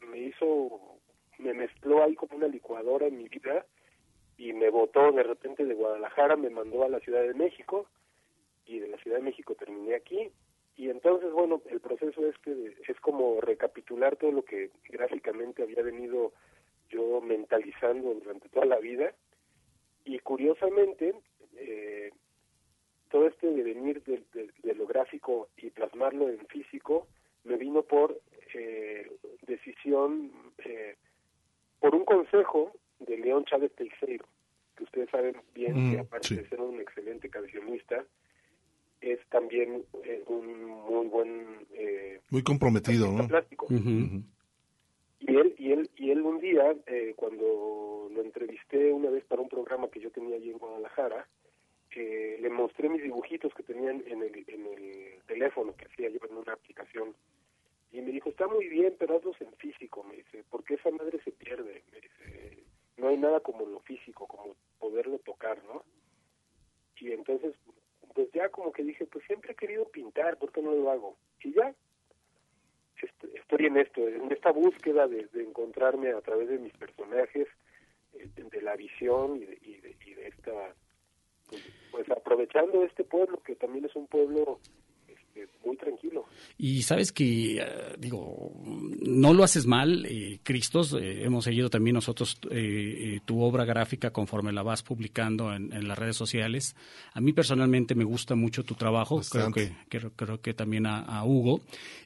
Speaker 16: me hizo, me mezcló ahí como una licuadora en mi vida y me botó de repente de Guadalajara, me mandó a la Ciudad de México y de la Ciudad de México terminé aquí. Y entonces bueno el proceso es que es como recapitular todo lo que gráficamente había venido yo mentalizando durante toda la vida. Y curiosamente eh, todo este devenir de, de- de lo gráfico y plasmarlo en físico me vino por eh, por un consejo de León Chávez Teixeira, que ustedes saben bien
Speaker 4: mm,
Speaker 16: que aparte de ser un excelente cancionista, es también eh, un muy buen... Eh,
Speaker 4: muy comprometido, ¿no?
Speaker 16: Plástico.
Speaker 4: Uh.
Speaker 16: Y él, y él, y él un día, eh, cuando lo entrevisté una vez para un programa que yo tenía allí en Guadalajara, eh, le mostré mis dibujitos que tenían en el, en el teléfono que hacía yo en una aplicación y me dijo, está muy bien, pero hazlos en físico, me dice, porque esa madre se pierde. Me dice, no hay nada como lo físico, como poderlo tocar, ¿no? Y entonces, pues ya como que dije, pues siempre he querido pintar, ¿por qué no lo hago? Y ya, est- estoy en esto, en esta búsqueda de, encontrarme a través de mis personajes, eh, de, la visión y de, y de, y de esta, pues, pues aprovechando este pueblo que también es un pueblo este, muy tranquilo.
Speaker 5: Y sabes que, eh, digo, no lo haces mal, eh, Cristos. eh, hemos seguido también nosotros eh, eh, tu obra gráfica conforme la vas publicando en, en las redes sociales. A mí personalmente me gusta mucho tu trabajo, creo que, creo, creo que también a, a Hugo.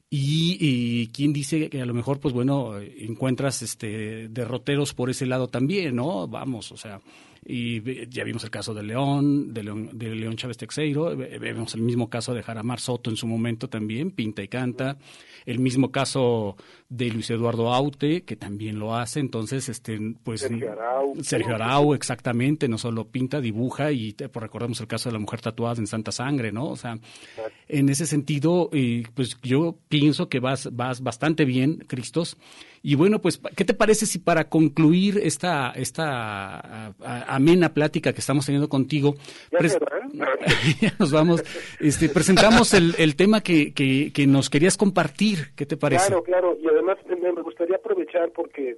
Speaker 5: Y, y quién dice que a lo mejor, pues bueno, eh, encuentras este derroteros por ese lado también, ¿no? Vamos, o sea, y ya vimos el caso de León, de León, de León Chávez Texeiro, ve- vemos el mismo caso de Jaramar Soto en su momento también, pinta y canta, el mismo caso de Luis Eduardo Aute, que también lo hace, entonces, este, pues...
Speaker 16: Sergio Arau.
Speaker 5: Sergio Arau, exactamente, no solo pinta, dibuja, y te- pues, recordemos el caso de la mujer tatuada en Santa Sangre, ¿no? O sea, en ese sentido, pues yo pienso que vas, vas bastante bien, Cristos. Y bueno, pues, ¿qué te parece si para concluir esta, esta a- a- amena plática que estamos teniendo contigo,
Speaker 16: ¿Ya
Speaker 5: pres-
Speaker 16: van?
Speaker 5: ya nos vamos, este, presentamos el, el tema que, que, que nos querías compartir? ¿Qué te parece?
Speaker 16: Claro, claro, y además me, me gustaría aprovechar porque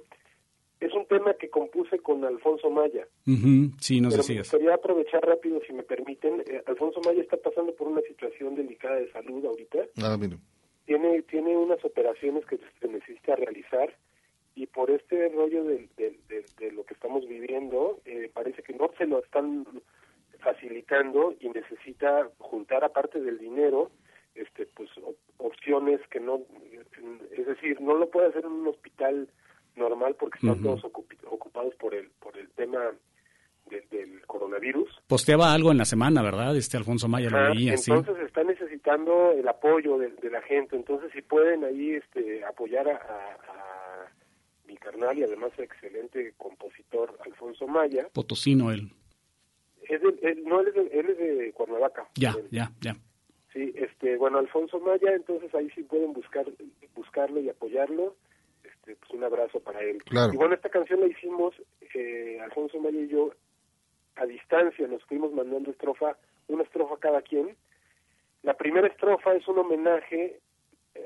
Speaker 16: es un tema que compuse con Alfonso Maya.
Speaker 5: Ujú, sí, nos
Speaker 16: Pero me
Speaker 5: decías.
Speaker 16: gustaría aprovechar rápido, si me permiten. Eh, Alfonso Maya está pasando por una situación delicada de salud ahorita.
Speaker 4: Ah, mira.
Speaker 16: Tiene, tiene unas operaciones que se necesita realizar y por este rollo de, de- de- de lo que estamos viviendo, eh, parece que no se lo están facilitando y necesita juntar aparte del dinero este pues op- opciones que no es decir no lo puede hacer en un hospital normal porque están todos ocupados por el por el tema de- del coronavirus
Speaker 5: Posteaba algo en la semana, ¿verdad? Este Alfonso Maya lo
Speaker 16: Ajá,
Speaker 5: veía, sí.
Speaker 16: entonces está necesitando el apoyo de, de la gente entonces si pueden ahí este apoyar a, a- a mi carnal y además excelente compositor Alfonso Maya
Speaker 5: Potosino él.
Speaker 16: es de- él- no él es de, él es de Cuernavaca
Speaker 5: Ya, ya, ya.
Speaker 16: Sí, este, bueno, Alfonso Maya, entonces ahí sí pueden buscar, buscarlo y apoyarlo. Este, pues un abrazo para él.
Speaker 4: Claro.
Speaker 16: Y bueno, esta canción la hicimos, eh, Alfonso Maya y yo, a distancia, nos fuimos mandando estrofa, una estrofa cada quien. La primera estrofa es un homenaje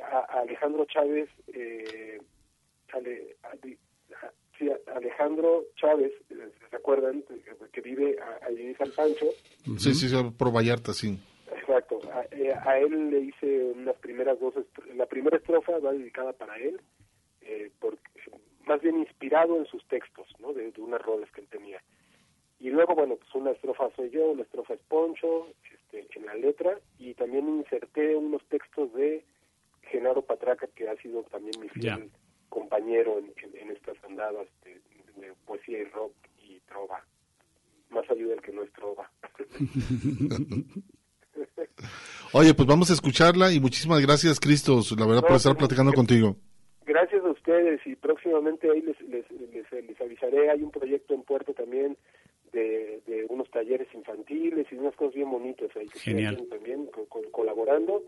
Speaker 16: a, a Alejandro Chávez, eh, Ale- Ale- a- sí, a Alejandro Chávez, eh, ¿se acuerdan? Que vive a- allí en San Pancho.
Speaker 4: Sí, sí, sí, por Vallarta, sí.
Speaker 16: Exacto. A, eh, a él le hice unas primeras dos. La primera estrofa va dedicada para él, eh, porque, más bien inspirado en sus textos, ¿no? De, de unas roles que él tenía. Y luego, bueno, pues una estrofa soy yo, una estrofa es Poncho, este, en la letra, y también inserté unos textos de Genaro Patraca, que ha sido también mi fiel compañero en, en- en estas andadas de, de poesía y rock y trova. Más ayuda el que no es trova.
Speaker 4: Oye, pues vamos a escucharla y muchísimas gracias, Cristos, la verdad, por estar platicando contigo.
Speaker 16: Gracias a ustedes y próximamente ahí les, les, les, les avisaré. Hay un proyecto en Puerto también de, de unos talleres infantiles y unas cosas bien bonitas ahí que
Speaker 5: Genial.
Speaker 16: también co- co- colaborando.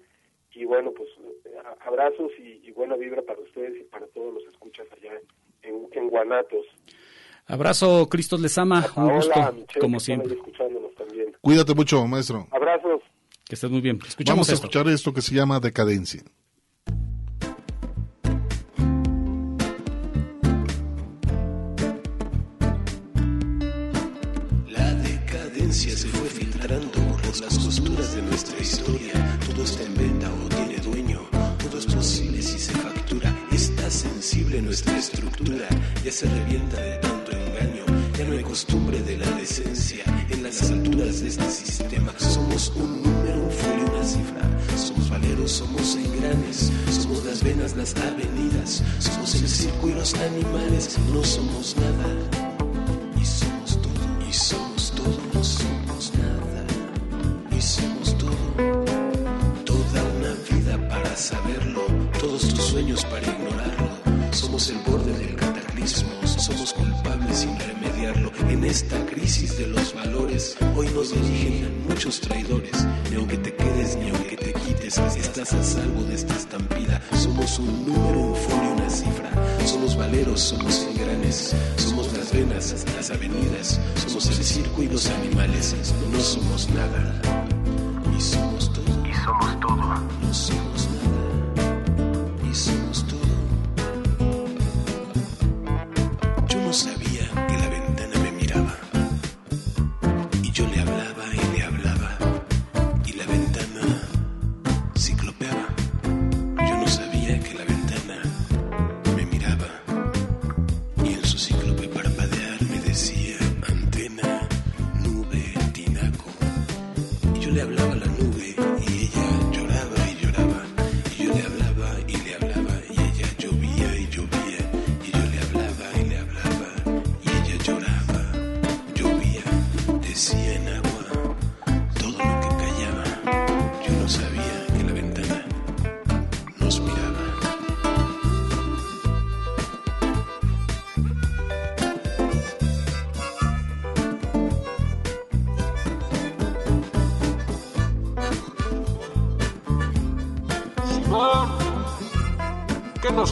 Speaker 16: Y bueno, pues abrazos y, y buena vibra para ustedes y para todos los escuchas allá en, en Guanatos.
Speaker 5: Abrazo, Cristos les ama, un gusto,
Speaker 16: Michelle,
Speaker 5: como siempre.
Speaker 16: escuchándonos también.
Speaker 4: Cuídate mucho, maestro.
Speaker 16: Abrazos.
Speaker 5: Que estés muy bien. Escuchamos
Speaker 4: Vamos a
Speaker 5: esto.
Speaker 4: escuchar esto que se llama Decadencia.
Speaker 17: Las costuras de nuestra historia. Todo está en venta o tiene dueño. Todo es posible si se factura. Está sensible nuestra estructura. Ya se revienta de tanto engaño. Ya no hay costumbre de la decencia. En las alturas de este sistema somos un número, un folio, una cifra. Somos valeros, somos engranes. Somos las venas, las avenidas. Somos el circo y los animales. No somos nada. Y somos todo, y somos todo. no somos nada saberlo, todos tus sueños para ignorarlo. Somos el borde del cataclismo, somos culpables sin remediarlo. En esta crisis de los valores, hoy nos dirigen muchos traidores. Ni aunque te quedes, ni aunque te quites, estás a salvo de esta estampida. Somos un número, un folio, una cifra. Somos valeros, somos engranes. Somos las venas, las avenidas. Somos el circo y los animales. No somos nada. Y somos todo. Y somos todo. No somos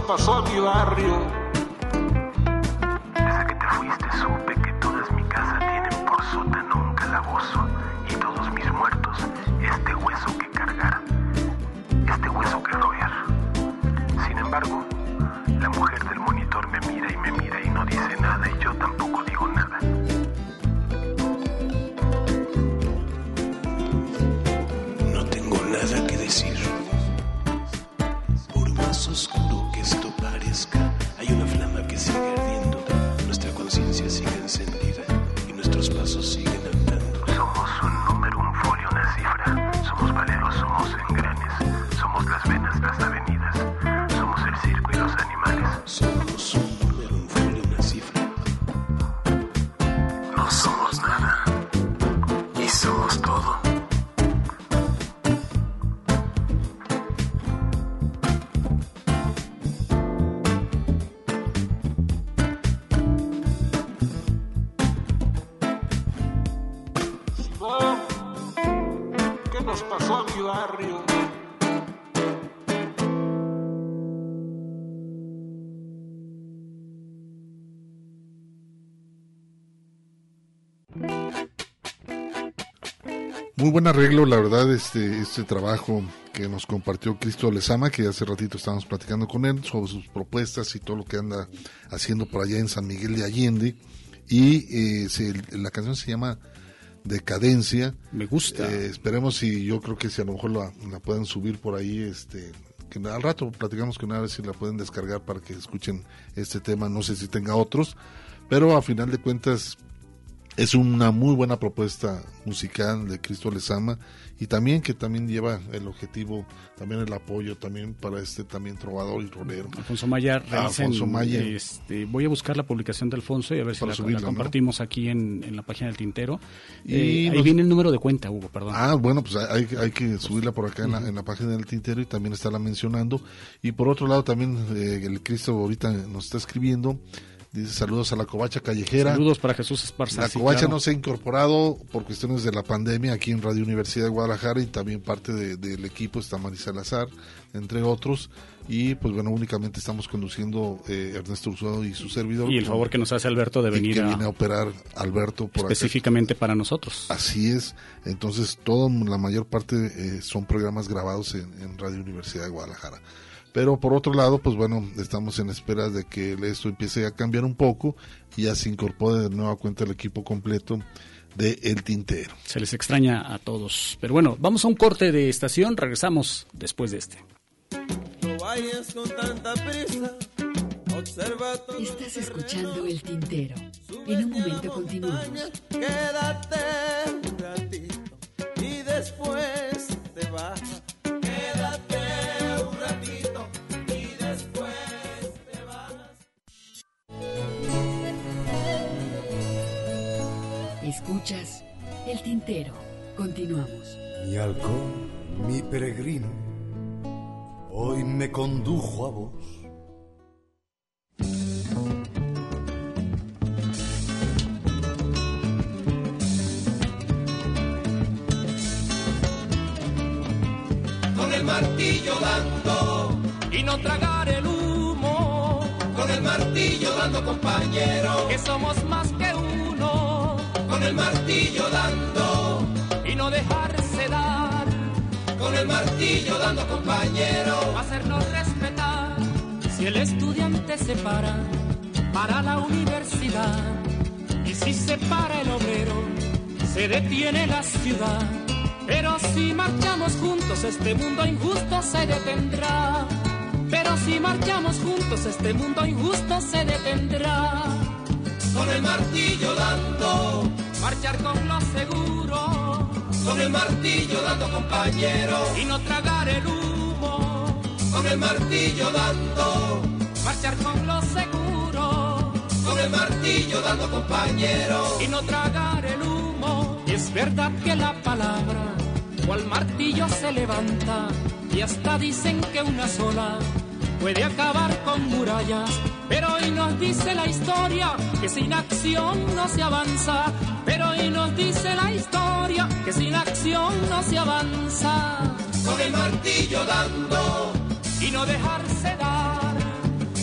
Speaker 3: pasó a mi barrio?
Speaker 4: Muy buen arreglo, la verdad, este, este trabajo que nos compartió Cristo Lezama, que hace ratito estábamos platicando con él sobre sus propuestas y todo lo que anda haciendo por allá en San Miguel de Allende. Y eh, se- la canción se llama Decadencia.
Speaker 5: Me gusta.
Speaker 4: Eh, esperemos y yo creo que si a lo mejor la, la pueden subir por ahí, este que al rato platicamos con él a ver si la pueden descargar para que escuchen este tema. No sé si tenga otros, pero a final de cuentas es una muy buena propuesta musical de Cristo Lezama y también que también lleva el objetivo, también el apoyo también para este también trovador y rolero.
Speaker 5: Alfonso Maya,
Speaker 4: Ah, Alfonso Maya.
Speaker 5: este, voy a buscar la publicación de Alfonso y a ver si
Speaker 4: Para subirla,
Speaker 5: la compartimos aquí en, en la página del Tintero.
Speaker 4: Y
Speaker 5: Eh, ahí viene el número de cuenta, Hugo, perdón.
Speaker 4: Ah, bueno, pues hay, hay que subirla por acá en, la, en la página del tintero y también estarla mencionando. Y por otro lado también eh, el Cristo ahorita nos está escribiendo, dice saludos a la covacha callejera.
Speaker 5: Saludos para Jesús Esparza.
Speaker 4: La covacha
Speaker 5: claro.
Speaker 4: no se ha incorporado por cuestiones de la pandemia aquí en Radio Universidad de Guadalajara y también parte de- del equipo está Marisa Salazar, entre otros. Y pues bueno, únicamente estamos conduciendo eh, Ernesto Ursúa y su servidor.
Speaker 5: Y el favor que nos hace Alberto de
Speaker 4: y
Speaker 5: venir
Speaker 4: que
Speaker 5: a-
Speaker 4: viene a operar Alberto por acá.
Speaker 5: específicamente para nosotros.
Speaker 4: Así es. Entonces, todo, la mayor parte eh, son programas grabados en, en Radio Universidad de Guadalajara. Pero por otro lado, pues bueno, estamos en espera de que esto empiece a cambiar un poco y ya se incorpore de nueva cuenta el equipo completo de El Tintero.
Speaker 5: Se les extraña a todos. Pero bueno, vamos a un corte de estación, regresamos después de este.
Speaker 18: No vayas con tanta prisa. Observa todo.
Speaker 1: Estás escuchando El Tintero. En un momento continuamos.
Speaker 18: Quédate
Speaker 1: Escuchas El tintero. Continuamos.
Speaker 18: Mi halcón, mi peregrino, hoy me condujo a vos.
Speaker 17: Con el martillo dando
Speaker 19: y no tragar el humo.
Speaker 17: Con el martillo dando compañero.
Speaker 19: Que somos más que uno.
Speaker 17: Con el martillo dando
Speaker 19: y no dejarse dar.
Speaker 17: Con el martillo dando compañero.
Speaker 19: Hacernos respetar. Si el estudiante se para para la universidad y si se para el obrero, se detiene la ciudad. Pero si marchamos juntos, este mundo injusto se detendrá. Pero si marchamos juntos, este mundo injusto se detendrá.
Speaker 17: Con el martillo dando,
Speaker 19: marchar con lo seguro.
Speaker 17: Con el martillo dando compañero.
Speaker 19: Y no tragar el humo.
Speaker 17: Con el martillo dando,
Speaker 19: marchar con lo seguro.
Speaker 17: Con el martillo dando compañero.
Speaker 19: Y no tragar el humo. Y es verdad que la palabra, cual martillo se levanta. Y hasta dicen que una sola puede acabar con murallas. Pero hoy nos dice la historia que sin acción no se avanza. Pero hoy nos dice la historia que sin acción no se avanza.
Speaker 17: Con el martillo dando
Speaker 19: y no dejarse dar.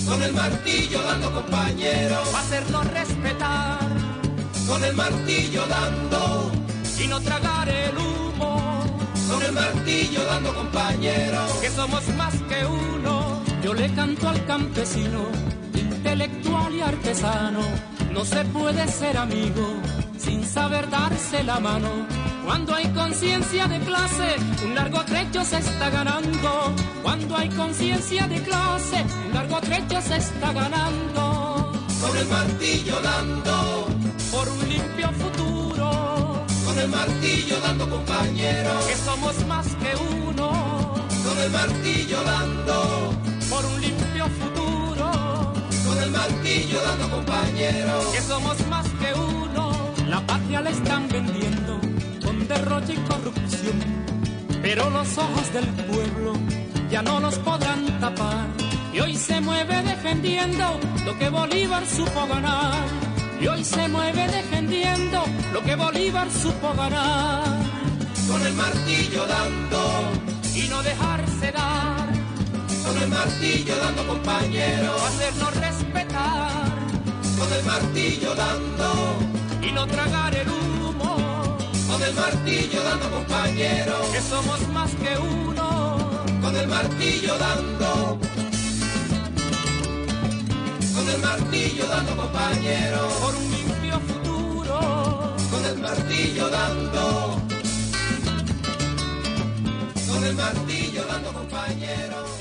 Speaker 17: Con el martillo dando compañero.
Speaker 19: Hacernos respetar.
Speaker 17: Con el martillo dando
Speaker 19: y no tragar el humo.
Speaker 17: Con el martillo dando compañero.
Speaker 19: Que somos más que uno. Yo le canto al campesino, intelectual y artesano. No se puede ser amigo sin saber darse la mano. Cuando hay conciencia de clase, un largo trecho se está ganando. Cuando hay conciencia de clase, un largo trecho se está ganando.
Speaker 17: Con el martillo dando
Speaker 19: por un limpio futuro.
Speaker 17: Con el martillo dando compañero.
Speaker 19: Que somos más que uno.
Speaker 17: Con el martillo dando
Speaker 19: por un limpio futuro.
Speaker 17: Con el martillo dando compañero.
Speaker 19: Que somos más que uno. La patria la están vendiendo con derroche y corrupción. Pero los ojos del pueblo ya no los podrán tapar. Y hoy se mueve defendiendo lo que Bolívar supo ganar. Y hoy se mueve defendiendo lo que Bolívar supo ganar.
Speaker 17: Con el martillo dando
Speaker 19: y no dejarse dar.
Speaker 17: Con el martillo dando compañero.
Speaker 19: Hacernos respetar.
Speaker 17: Con el martillo dando
Speaker 19: y no tragar el humo.
Speaker 17: Con el martillo dando compañero.
Speaker 19: Que somos más que uno.
Speaker 17: Con el martillo dando. Con el martillo dando compañero.
Speaker 19: Por un limpio futuro.
Speaker 17: Con el martillo dando. Con el martillo dando compañero.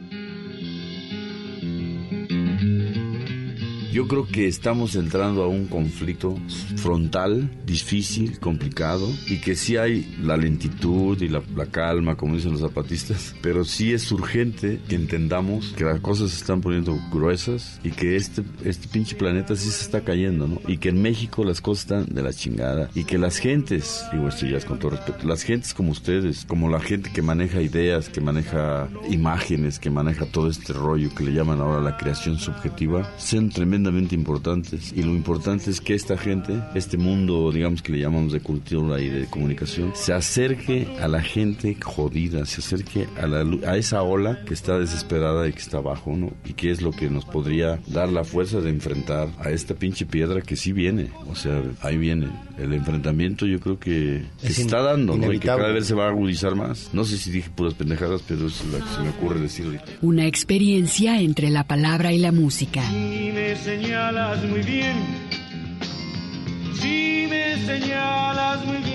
Speaker 20: Yo creo que estamos entrando a un conflicto frontal, difícil, complicado, y que sí hay la lentitud y la, la, calma, como dicen los zapatistas, pero sí es urgente que entendamos que las cosas se están poniendo gruesas y que este, este pinche planeta sí se está cayendo, ¿no? Y que en México las cosas están de la chingada y que las gentes, digo esto ya es con todo respeto, las gentes como ustedes, como la gente que maneja ideas, que maneja imágenes, que maneja todo este rollo que le llaman ahora la creación subjetiva, sean tremendos importantes y lo importante es que esta gente, este mundo, digamos que le llamamos de cultura y de comunicación, se acerque a la gente jodida, se acerque a, la, a esa ola que está desesperada y que está abajo, ¿no? Y que es lo que nos podría dar la fuerza de enfrentar a esta pinche piedra que sí viene, o sea, ahí viene. El enfrentamiento yo creo que, que se está dando, ¿no? Y que cada vez se va a agudizar más. No sé si dije puras pendejadas, pero es la que se me ocurre decir ahorita.
Speaker 1: Una experiencia entre la palabra y la música.
Speaker 2: Si me señalas muy bien, si me señalas muy bien,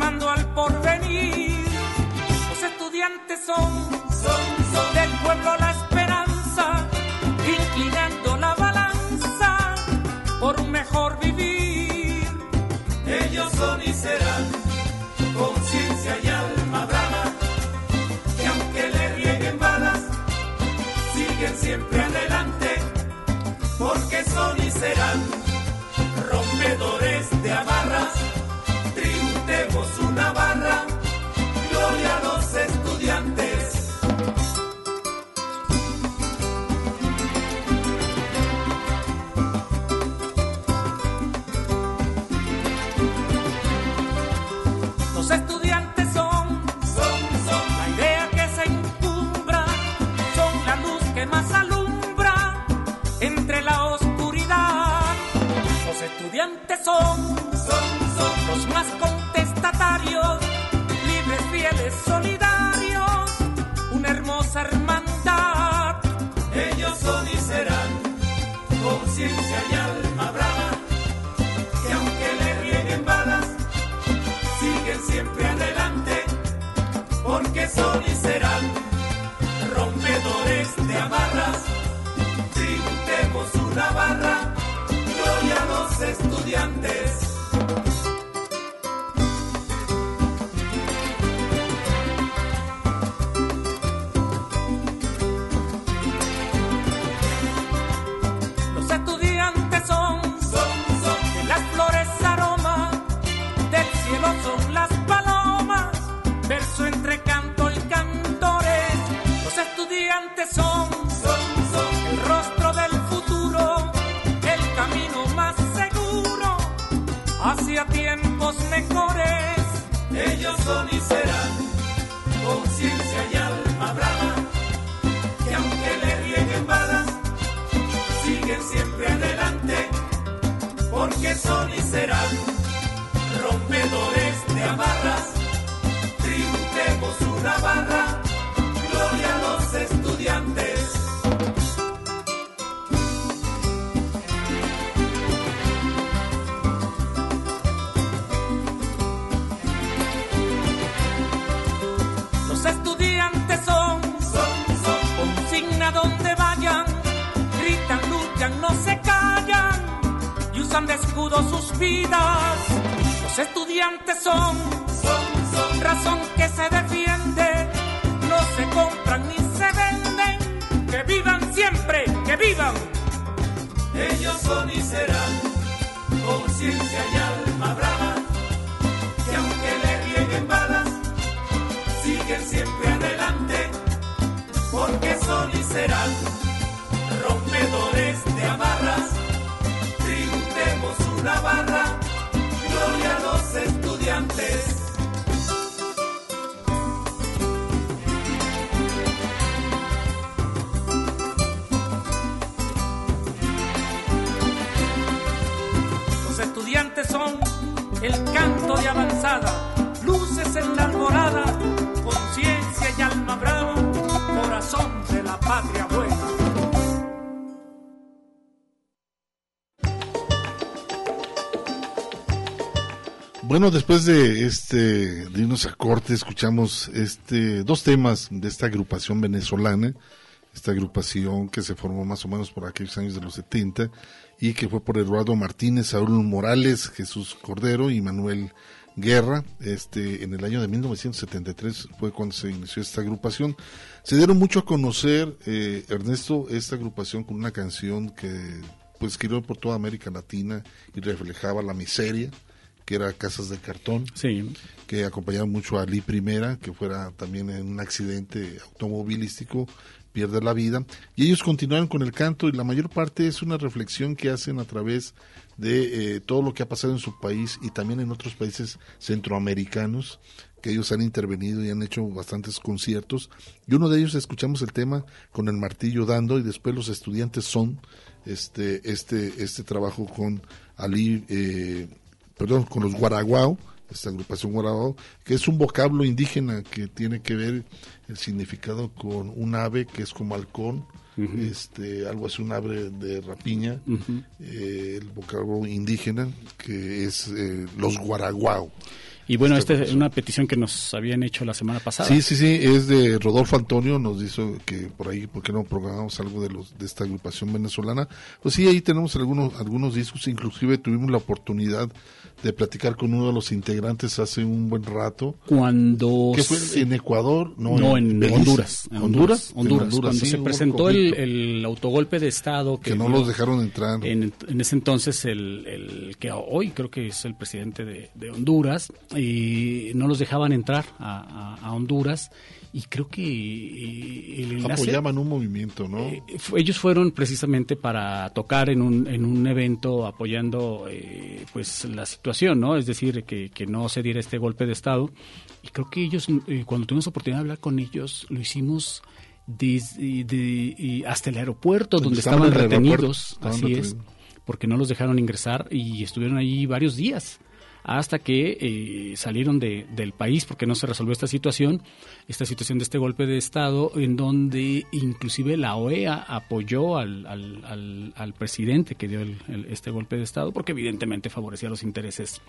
Speaker 21: al porvenir. Los estudiantes son, son, son del pueblo la esperanza, inclinando la balanza por un mejor vivir.
Speaker 19: Ellos son y serán conciencia y alma brava, que aunque le rieguen balas, siguen siempre adelante, porque son y serán rompedores de amarras, los conciencia y alma
Speaker 4: Bueno, después de este de irnos corte, escuchamos este dos temas de esta agrupación venezolana, esta agrupación que se formó más o menos por aquellos años de los 70 y que fue por Eduardo Martínez, Saúl Morales, Jesús Cordero y Manuel Guerra. Este, en el año de 1973 fue cuando se inició esta agrupación. Se dieron mucho a conocer, eh, Ernesto, esta agrupación con una canción que pues giró por toda América Latina y reflejaba la miseria, que era Casas de Cartón, que acompañaba mucho a Ali Primera, que fuera también en un accidente automovilístico, pierde la vida, y ellos continuaron con el canto y la mayor parte es una reflexión que hacen a través de eh, todo lo que ha pasado en su país y también en otros países centroamericanos que ellos han intervenido y han hecho bastantes conciertos. Y uno de ellos escuchamos el tema con el martillo dando y después los estudiantes son este este este trabajo con Ali eh, perdón con los guaraguao esta agrupación guaraguao que es un vocablo indígena que tiene que ver el significado con un ave que es como halcón este algo así un ave de rapiña eh, el vocablo indígena que es eh, los guaraguao
Speaker 5: Y bueno,
Speaker 4: Esta
Speaker 5: es una petición que nos habían hecho la semana pasada.
Speaker 4: Sí, sí, sí, es de Rodolfo Antonio, nos dijo que por ahí, ¿por qué no programamos algo de los de esta agrupación venezolana? Pues sí, ahí tenemos algunos algunos discos, inclusive tuvimos la oportunidad de platicar con uno de los integrantes hace un buen rato.
Speaker 5: Cuando
Speaker 4: ¿Qué fue?
Speaker 5: se-
Speaker 4: ¿En Ecuador? No,
Speaker 5: No, en. Honduras. en
Speaker 4: ¿Honduras?
Speaker 5: Honduras. Cuando
Speaker 4: sí,
Speaker 5: se presentó el, autogolpe de Estado.
Speaker 4: Que no los dejaron entrar.
Speaker 5: En, en ese entonces, el, el que hoy creo que es el presidente de, de Honduras, y no los dejaban entrar a, a- a Honduras. Y creo que eh, el enlace-
Speaker 4: Apoyaban un movimiento, ¿no?
Speaker 5: eh, ellos fueron precisamente para tocar en un, en un evento apoyando eh, pues la situación, ¿no? Es decir, que, que no se diera este golpe de Estado. Y creo que ellos, eh, cuando tuvimos oportunidad de hablar con ellos, lo hicimos desde de- hasta el aeropuerto
Speaker 4: Donde
Speaker 5: donde
Speaker 4: estaban
Speaker 5: retenidos, así es, porque no los dejaron ingresar y estuvieron ahí varios días hasta que eh, salieron de, del país porque no se resolvió esta situación, esta situación de este golpe de Estado, en donde inclusive la OEA apoyó al, al, al- presidente que dio el- este golpe de Estado, porque evidentemente favorecía los intereses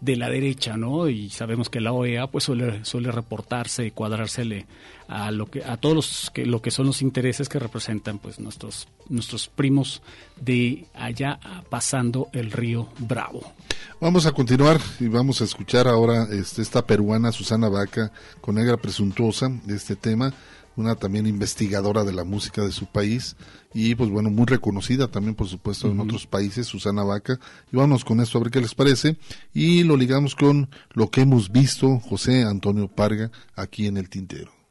Speaker 5: de la derecha, ¿no? Y sabemos que la OEA pues suele, suele reportarse y cuadrársele a lo que a todos los que lo que son los intereses que representan pues nuestros nuestros primos de allá pasando el río Bravo.
Speaker 4: Vamos a continuar y vamos a escuchar ahora este, esta peruana Susana Vaca con Negra Presuntuosa de este tema, una también investigadora de la música de su país y pues bueno, muy reconocida también por supuesto en otros países, Susana Vaca. Y vámonos con esto a ver qué les parece y lo ligamos con lo que hemos visto José Antonio Parga aquí en el Tintero.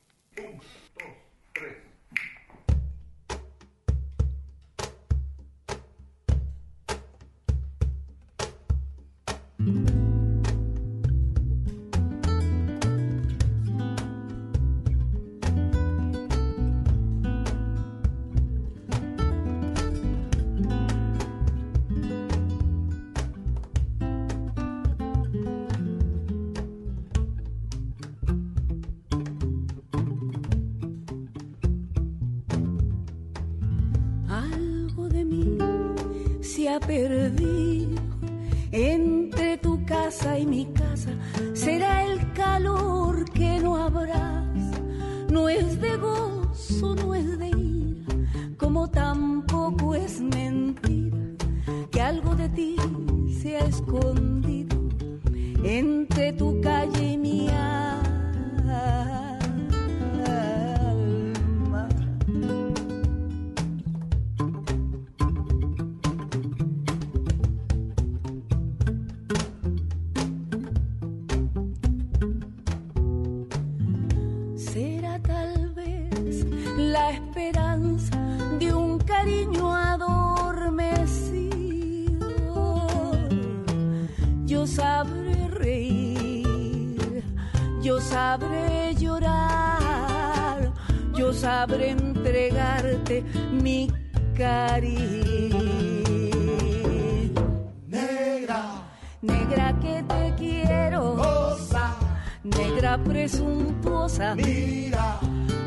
Speaker 7: Negra presuntuosa, mira.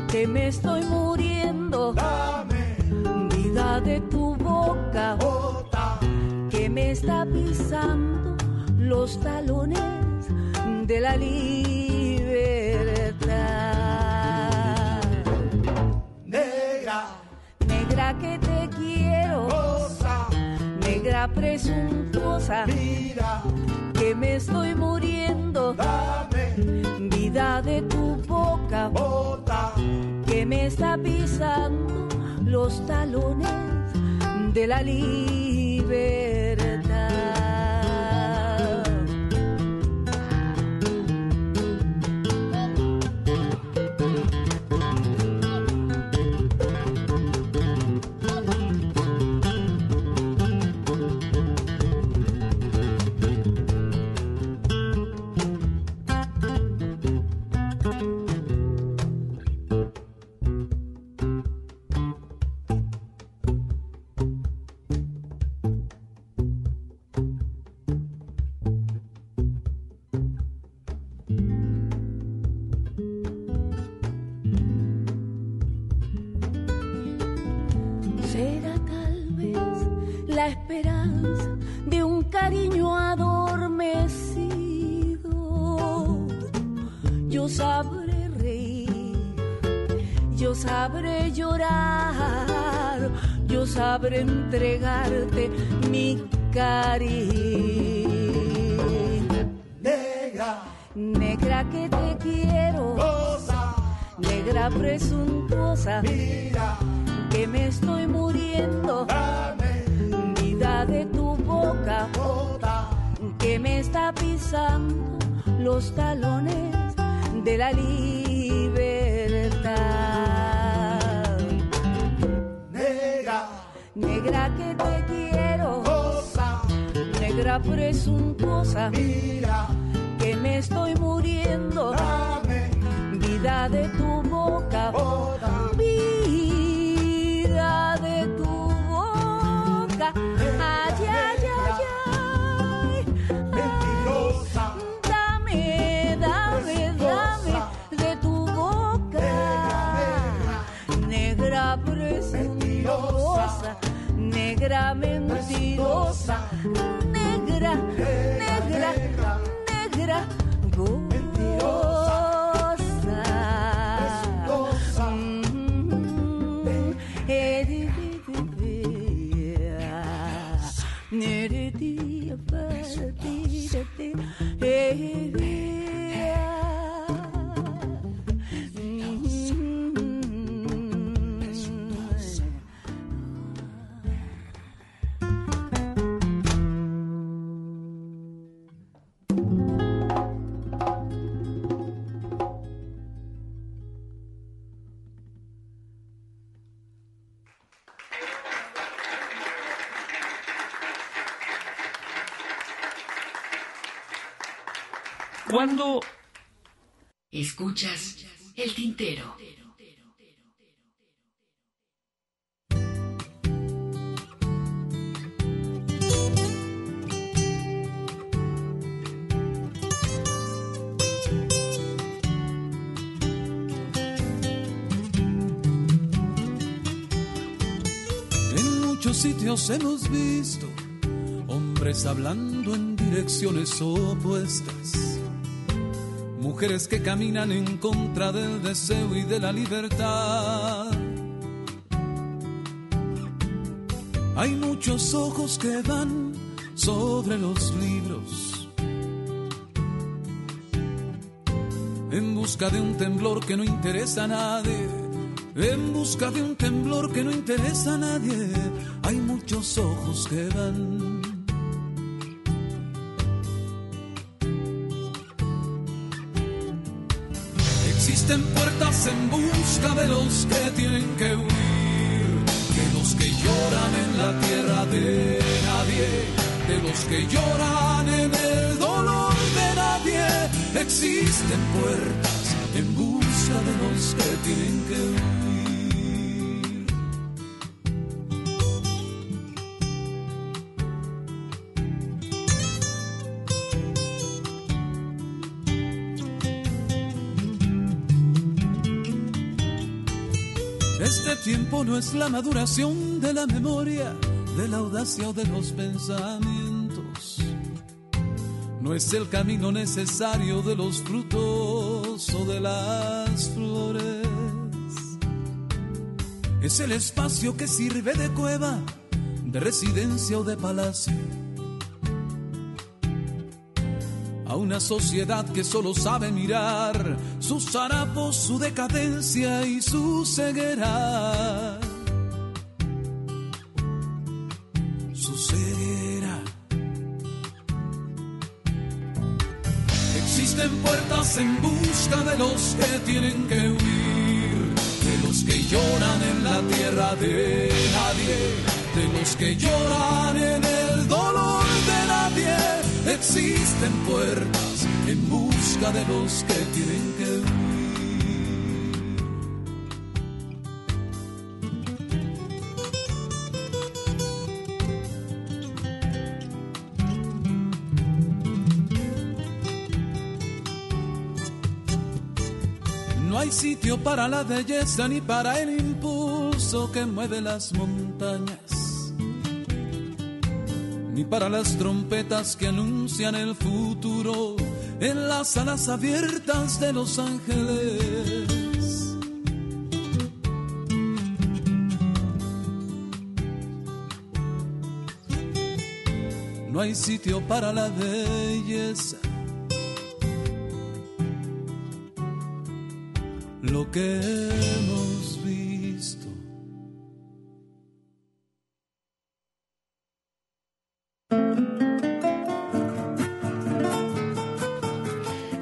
Speaker 7: Que me estoy muriendo. Dame. Vida de tu boca, que me está pisando los talones de la libertad. Negra, negra que te quiero. Negra presuntuosa, mira. Que me estoy muriendo. Dame vida de tu boca, que me está pisando los talones de la libertad. Sabré entregarte mi cariño.
Speaker 15: Negra,
Speaker 7: negra que te quiero, negra presuntuosa,
Speaker 15: mira,
Speaker 7: que me estoy muriendo,
Speaker 15: dame,
Speaker 7: vida de tu boca, que me está pisando los talones de la libertad.
Speaker 15: Negra
Speaker 7: que te quiero, negra presuntuosa,
Speaker 15: mira,
Speaker 7: que me estoy muriendo,
Speaker 15: dame,
Speaker 7: vida de tu boca, vida de tu boca, negra mentirosa,
Speaker 1: Escuchas el tintero.
Speaker 22: Sitios hemos visto hombres hablando en direcciones opuestas, mujeres que caminan en contra del deseo y de la libertad. Hay muchos ojos que van sobre los libros en busca de un temblor que no interesa a nadie. En busca de un temblor que no interesa a nadie, hay muchos ojos que van. Existen puertas en busca de los que tienen que huir, de los que lloran en la tierra de nadie, de los que lloran en el dolor de nadie. Existen puertas en busca de los que tienen que huir. Tiempo no es la maduración de la memoria, de la audacia o de los pensamientos. No es el camino necesario de los frutos o de las flores. Es el espacio que sirve de cueva, de residencia o de palacio. Una sociedad que solo sabe mirar sus harapos, su decadencia y su ceguera. Su ceguera. Existen puertas en busca de los que tienen que huir, de los que lloran en la tierra de nadie, de los que lloran en el dolor. Existen puertas en busca de los que tienen que huir. No hay sitio para la belleza ni para el impulso que mueve las montañas, ni para las trompetas que anuncian el futuro, en las alas abiertas de los ángeles. No hay sitio para la belleza. Lo que hemos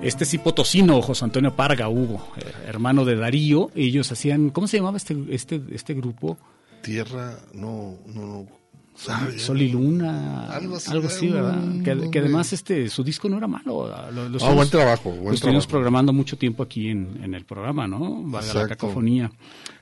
Speaker 5: Este sí potosino, José Antonio Parga, Hugo, eh, hermano de Darío. Ellos hacían, ¿cómo se llamaba este, este, este grupo?
Speaker 4: Tierra, no, no, no.
Speaker 5: Sol, Sol y Luna, algo así, ¿verdad? Que, que, además este su disco no era malo. Lo, lo
Speaker 4: ah, buen trabajo, buen
Speaker 5: lo estuvimos programando mucho tiempo aquí en, en el programa, ¿no? Valga la cacofonía.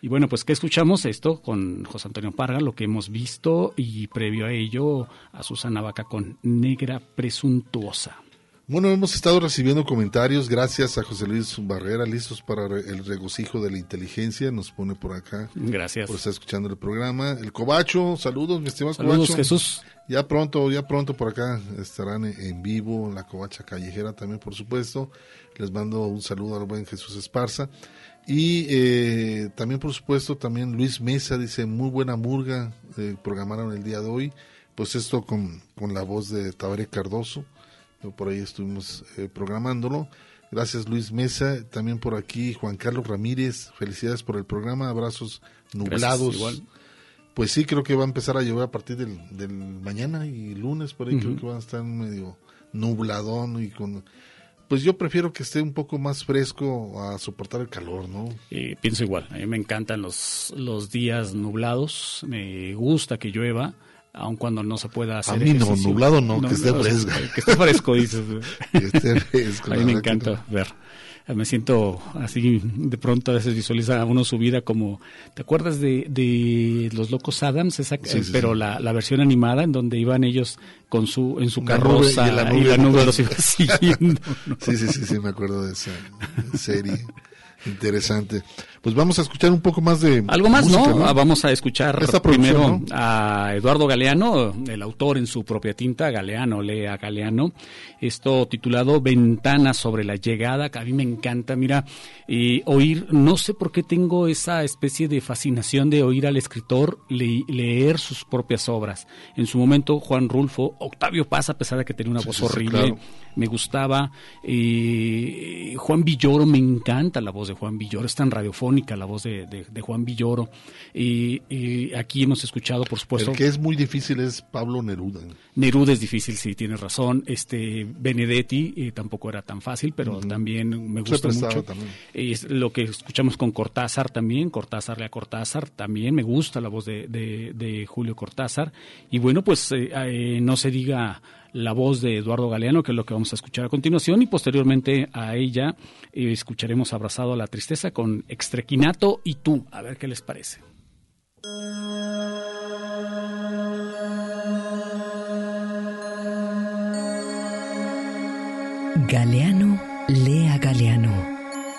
Speaker 5: Y bueno, pues que escuchamos esto con José Antonio Parga, lo que hemos visto y previo a ello a Susana Vaca con Negra Presuntuosa.
Speaker 4: Bueno, hemos estado recibiendo comentarios, gracias a José Luis Barrera, listos para el regocijo de la inteligencia, nos pone por acá.
Speaker 5: Gracias.
Speaker 4: Por estar escuchando el programa. El Cobacho, saludos, mi estimado
Speaker 5: saludos,
Speaker 4: Cobacho.
Speaker 5: Jesús.
Speaker 4: Ya pronto, ya pronto por acá estarán en vivo, la Covacha Callejera también, por supuesto. Les mando un saludo al buen Jesús Esparza. Y eh, también, por supuesto, también Luis Mesa dice, muy buena murga, eh, programaron el día de hoy. Pues esto con, con la voz de Tabaré Cardoso por ahí estuvimos eh, programándolo. Gracias Luis Mesa, también por aquí Juan Carlos Ramírez, felicidades por el programa, abrazos nublados. Pues sí, creo que va a empezar a llover a partir del, del mañana y lunes, por ahí creo que va a estar medio nubladón y con... Pues yo prefiero que esté un poco más fresco a soportar el calor, ¿no?
Speaker 5: Eh, pienso igual, a mí me encantan los, los días nublados, me gusta que llueva aun cuando no se pueda hacer.
Speaker 4: A mí no, nublado no, que esté fresco.
Speaker 5: Que esté fresco, dices.
Speaker 4: que esté fresco.
Speaker 5: A mí me encanta ver. Me siento así, de pronto a veces visualiza a uno su vida como, ¿te acuerdas de, de Los Locos Adams? Esa, sí, sí, pero sí. La, la versión animada en donde iban ellos con su, en su carroza
Speaker 4: y la nube,
Speaker 5: y la nube los iba siguiendo. ¿no?
Speaker 4: Sí, sí, sí, sí, me acuerdo de esa serie. Interesante. Pues vamos a escuchar un poco más de.
Speaker 5: Algo más,
Speaker 4: música,
Speaker 5: ¿no?
Speaker 4: ¿no?
Speaker 5: Vamos a escuchar primero a Eduardo Galeano, el autor en su propia tinta, Galeano, lea Galeano. Esto titulado Ventanas sobre la llegada, que a mí me encanta, mira, y oír, no sé por qué tengo esa especie de fascinación de oír al escritor le- leer sus propias obras. En su momento, Juan Rulfo, Octavio Paz, a pesar de que tenía una
Speaker 4: Sí,
Speaker 5: voz
Speaker 4: sí, sí,
Speaker 5: horrible,
Speaker 4: claro.
Speaker 5: Me gustaba. Eh, Juan Villoro, me encanta la voz de Juan Villoro, es tan radiofónica la voz de, de- de Juan Villoro. Y, y aquí hemos escuchado, por supuesto,
Speaker 4: El que es muy difícil es Pablo Neruda.
Speaker 5: Neruda es difícil, sí, tienes razón. Este Benedetti eh, tampoco era tan fácil, pero también me gusta mucho.
Speaker 4: también.
Speaker 5: Es lo que escuchamos con Cortázar también, Cortázar a Cortázar, también me gusta la voz de, de- de Julio Cortázar. Y bueno, pues eh, eh, no se diga la voz de Eduardo Galeano, que es lo que vamos a escuchar a continuación, y posteriormente a ella eh, escucharemos Abrazado a la Tristeza con Extrequinato y tú, a ver qué les parece.
Speaker 1: Galeano, lea Galeano.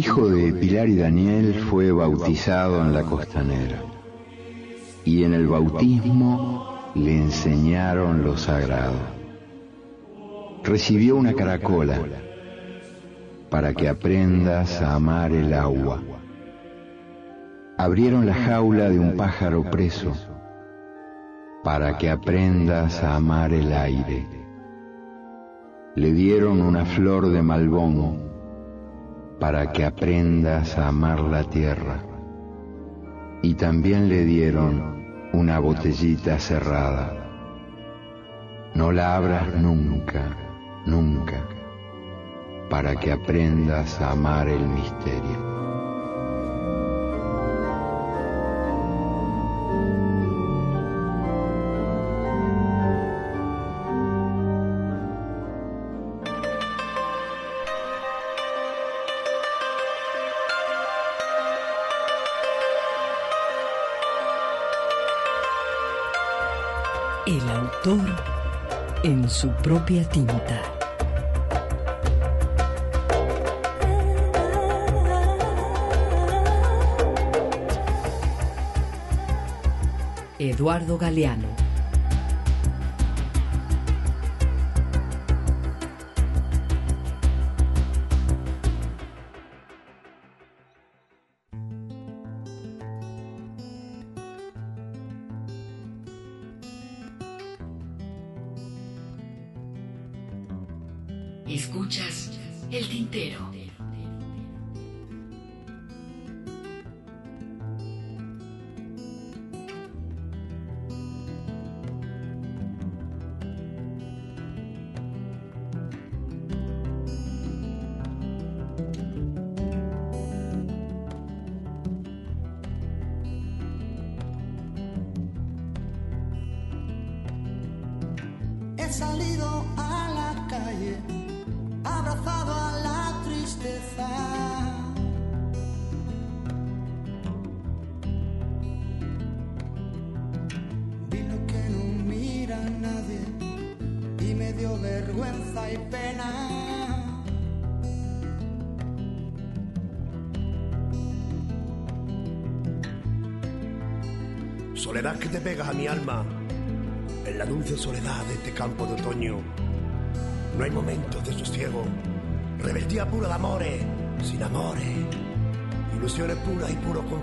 Speaker 23: Hijo de Pilar y Daniel fue bautizado en la costanera y en el bautismo le enseñaron lo sagrado. Recibió una caracola para que aprendas a amar el agua. Abrieron la jaula de un pájaro preso para que aprendas a amar el aire. Le dieron una flor de malbón para que aprendas a amar la tierra. Y también le dieron una botellita cerrada. No la abras nunca, nunca, para que aprendas a amar el misterio.
Speaker 1: Su propia tinta. Eduardo Galeano.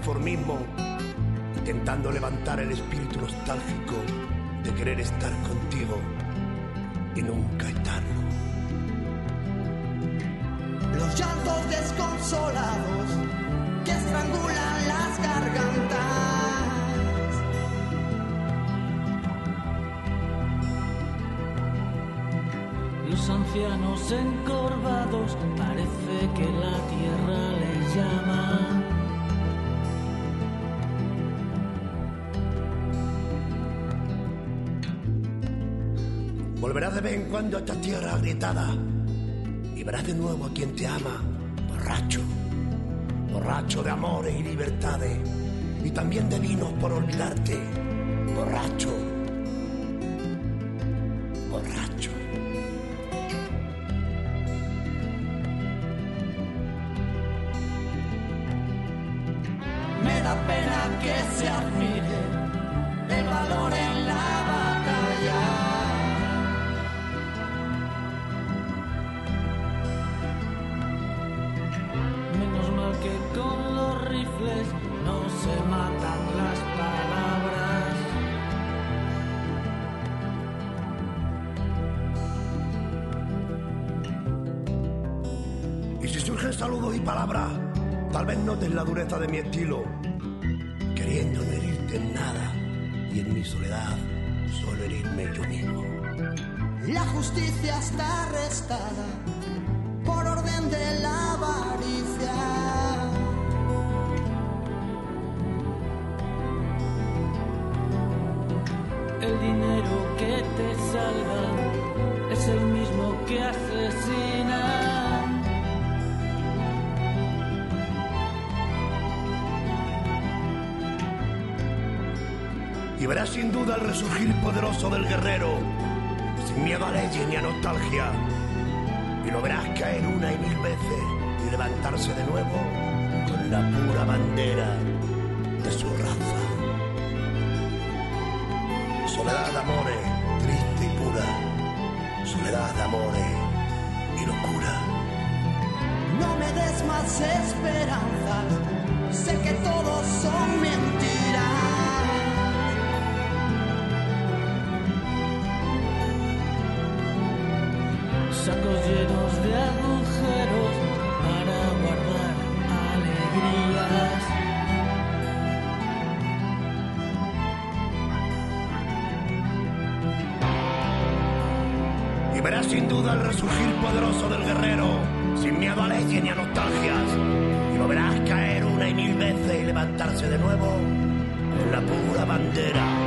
Speaker 24: Conformismo, intentando levantar el espíritu nostálgico de querer estar contigo y nunca estarlo.
Speaker 25: Los llantos desconsolados que estrangulan las gargantas.
Speaker 21: Los ancianos encorvados parece que la tierra les llama.
Speaker 24: Volverás de vez en cuando a esta tierra agrietada. Y verás de nuevo a quien te ama, borracho, borracho de amores y libertades. Y también de vinos por olvidarte, borracho, borracho.
Speaker 25: Por orden de la avaricia.
Speaker 21: El dinero que te salva es el mismo que asesina.
Speaker 24: Y verás sin duda el resurgir poderoso del guerrero, sin miedo a leyes ni a nostalgia. Y lo verás caer una y mil veces y levantarse de nuevo con la pura bandera de su raza. Soledad de amores, triste y pura. Soledad de amores y locura.
Speaker 25: No me des más esperanzas, sé que todos son mentiras. para guardar alegrías.
Speaker 24: Y verás sin duda el resurgir poderoso del guerrero, sin miedo a leyes ni a nostalgias. Y lo verás caer una y mil veces y levantarse de nuevo en la pura bandera.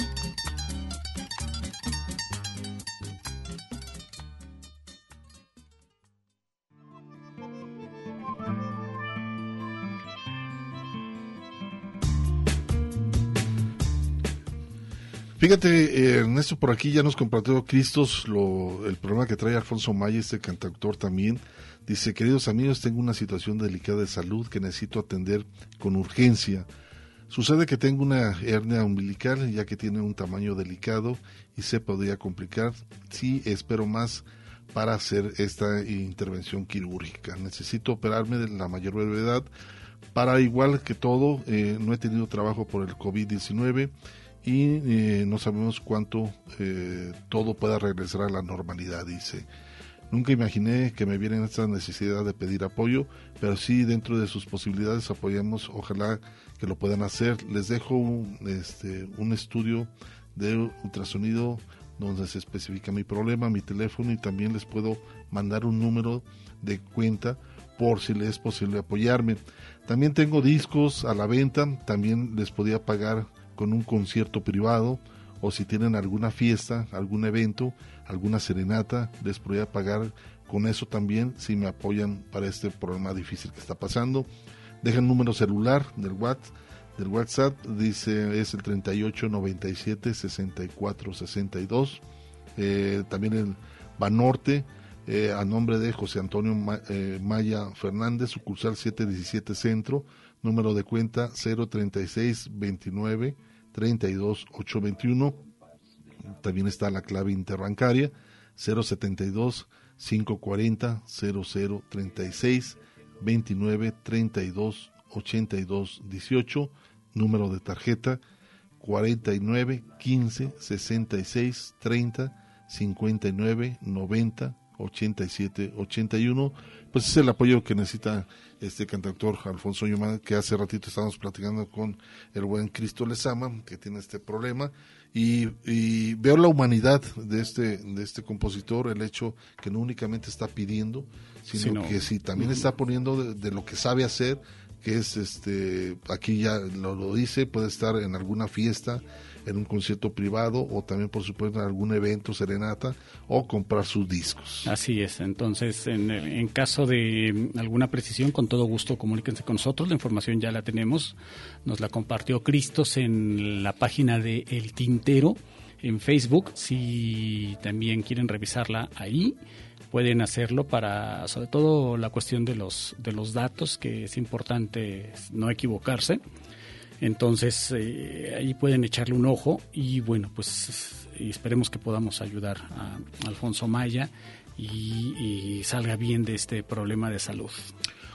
Speaker 4: Fíjate, eh, Ernesto, por aquí ya nos compartió Cristos el problema que trae Alfonso Maya, este cantautor también. Dice, queridos amigos, tengo una situación delicada de salud que necesito atender con urgencia. Sucede que tengo una hernia umbilical, ya que tiene un tamaño delicado y se podría complicar. Sí, espero más para hacer esta intervención quirúrgica. Necesito operarme de la mayor brevedad. Para igual que todo, eh, no he tenido trabajo por el COVID-19 y eh, no sabemos cuánto eh, todo pueda regresar a la normalidad, dice. Nunca imaginé que me viera esta necesidad de pedir apoyo, pero sí dentro de sus posibilidades apoyamos, ojalá que lo puedan hacer. Les dejo un, este, un estudio de ultrasonido donde se especifica mi problema, mi teléfono y también les puedo mandar un número de cuenta por si les es posible apoyarme. También tengo discos a la venta, también les podía pagar con un concierto privado o si tienen alguna fiesta, algún evento, alguna serenata, les podría pagar con eso también si me apoyan para este problema difícil que está pasando. Dejen número celular del WhatsApp, del WhatsApp dice es el 38 97 64 62. Eh, también el Banorte eh, a nombre de José Antonio eh, Maya Fernández, sucursal 717 Centro, número de cuenta 036 29 32 821. También está la clave interbancaria 072 540 0036 29 32 82 18. Número de tarjeta 49 15 66 30 59 90 87 81 pues es el apoyo que necesita este cantautor Alfonso Yuma que hace ratito estábamos platicando con el buen Cristo Lezama que tiene este problema y, y veo la humanidad de este de este compositor el hecho que no únicamente está pidiendo sino
Speaker 5: Sino-
Speaker 4: que si también está poniendo de, de lo que sabe hacer que es este aquí ya lo, lo dice puede estar en alguna fiesta en un concierto privado o también por supuesto en algún evento serenata o comprar sus discos.
Speaker 5: Así es, entonces en, en caso de mm, alguna precisión, con todo gusto comuníquense con nosotros, la información ya la tenemos, nos la compartió Cristos en la página de El Tintero en Facebook, si también quieren revisarla ahí, pueden hacerlo para sobre todo la cuestión de los de los datos que es importante no equivocarse entonces eh, ahí pueden echarle un ojo y bueno pues esperemos que podamos ayudar a Alfonso Maya y, y salga bien de este problema de salud.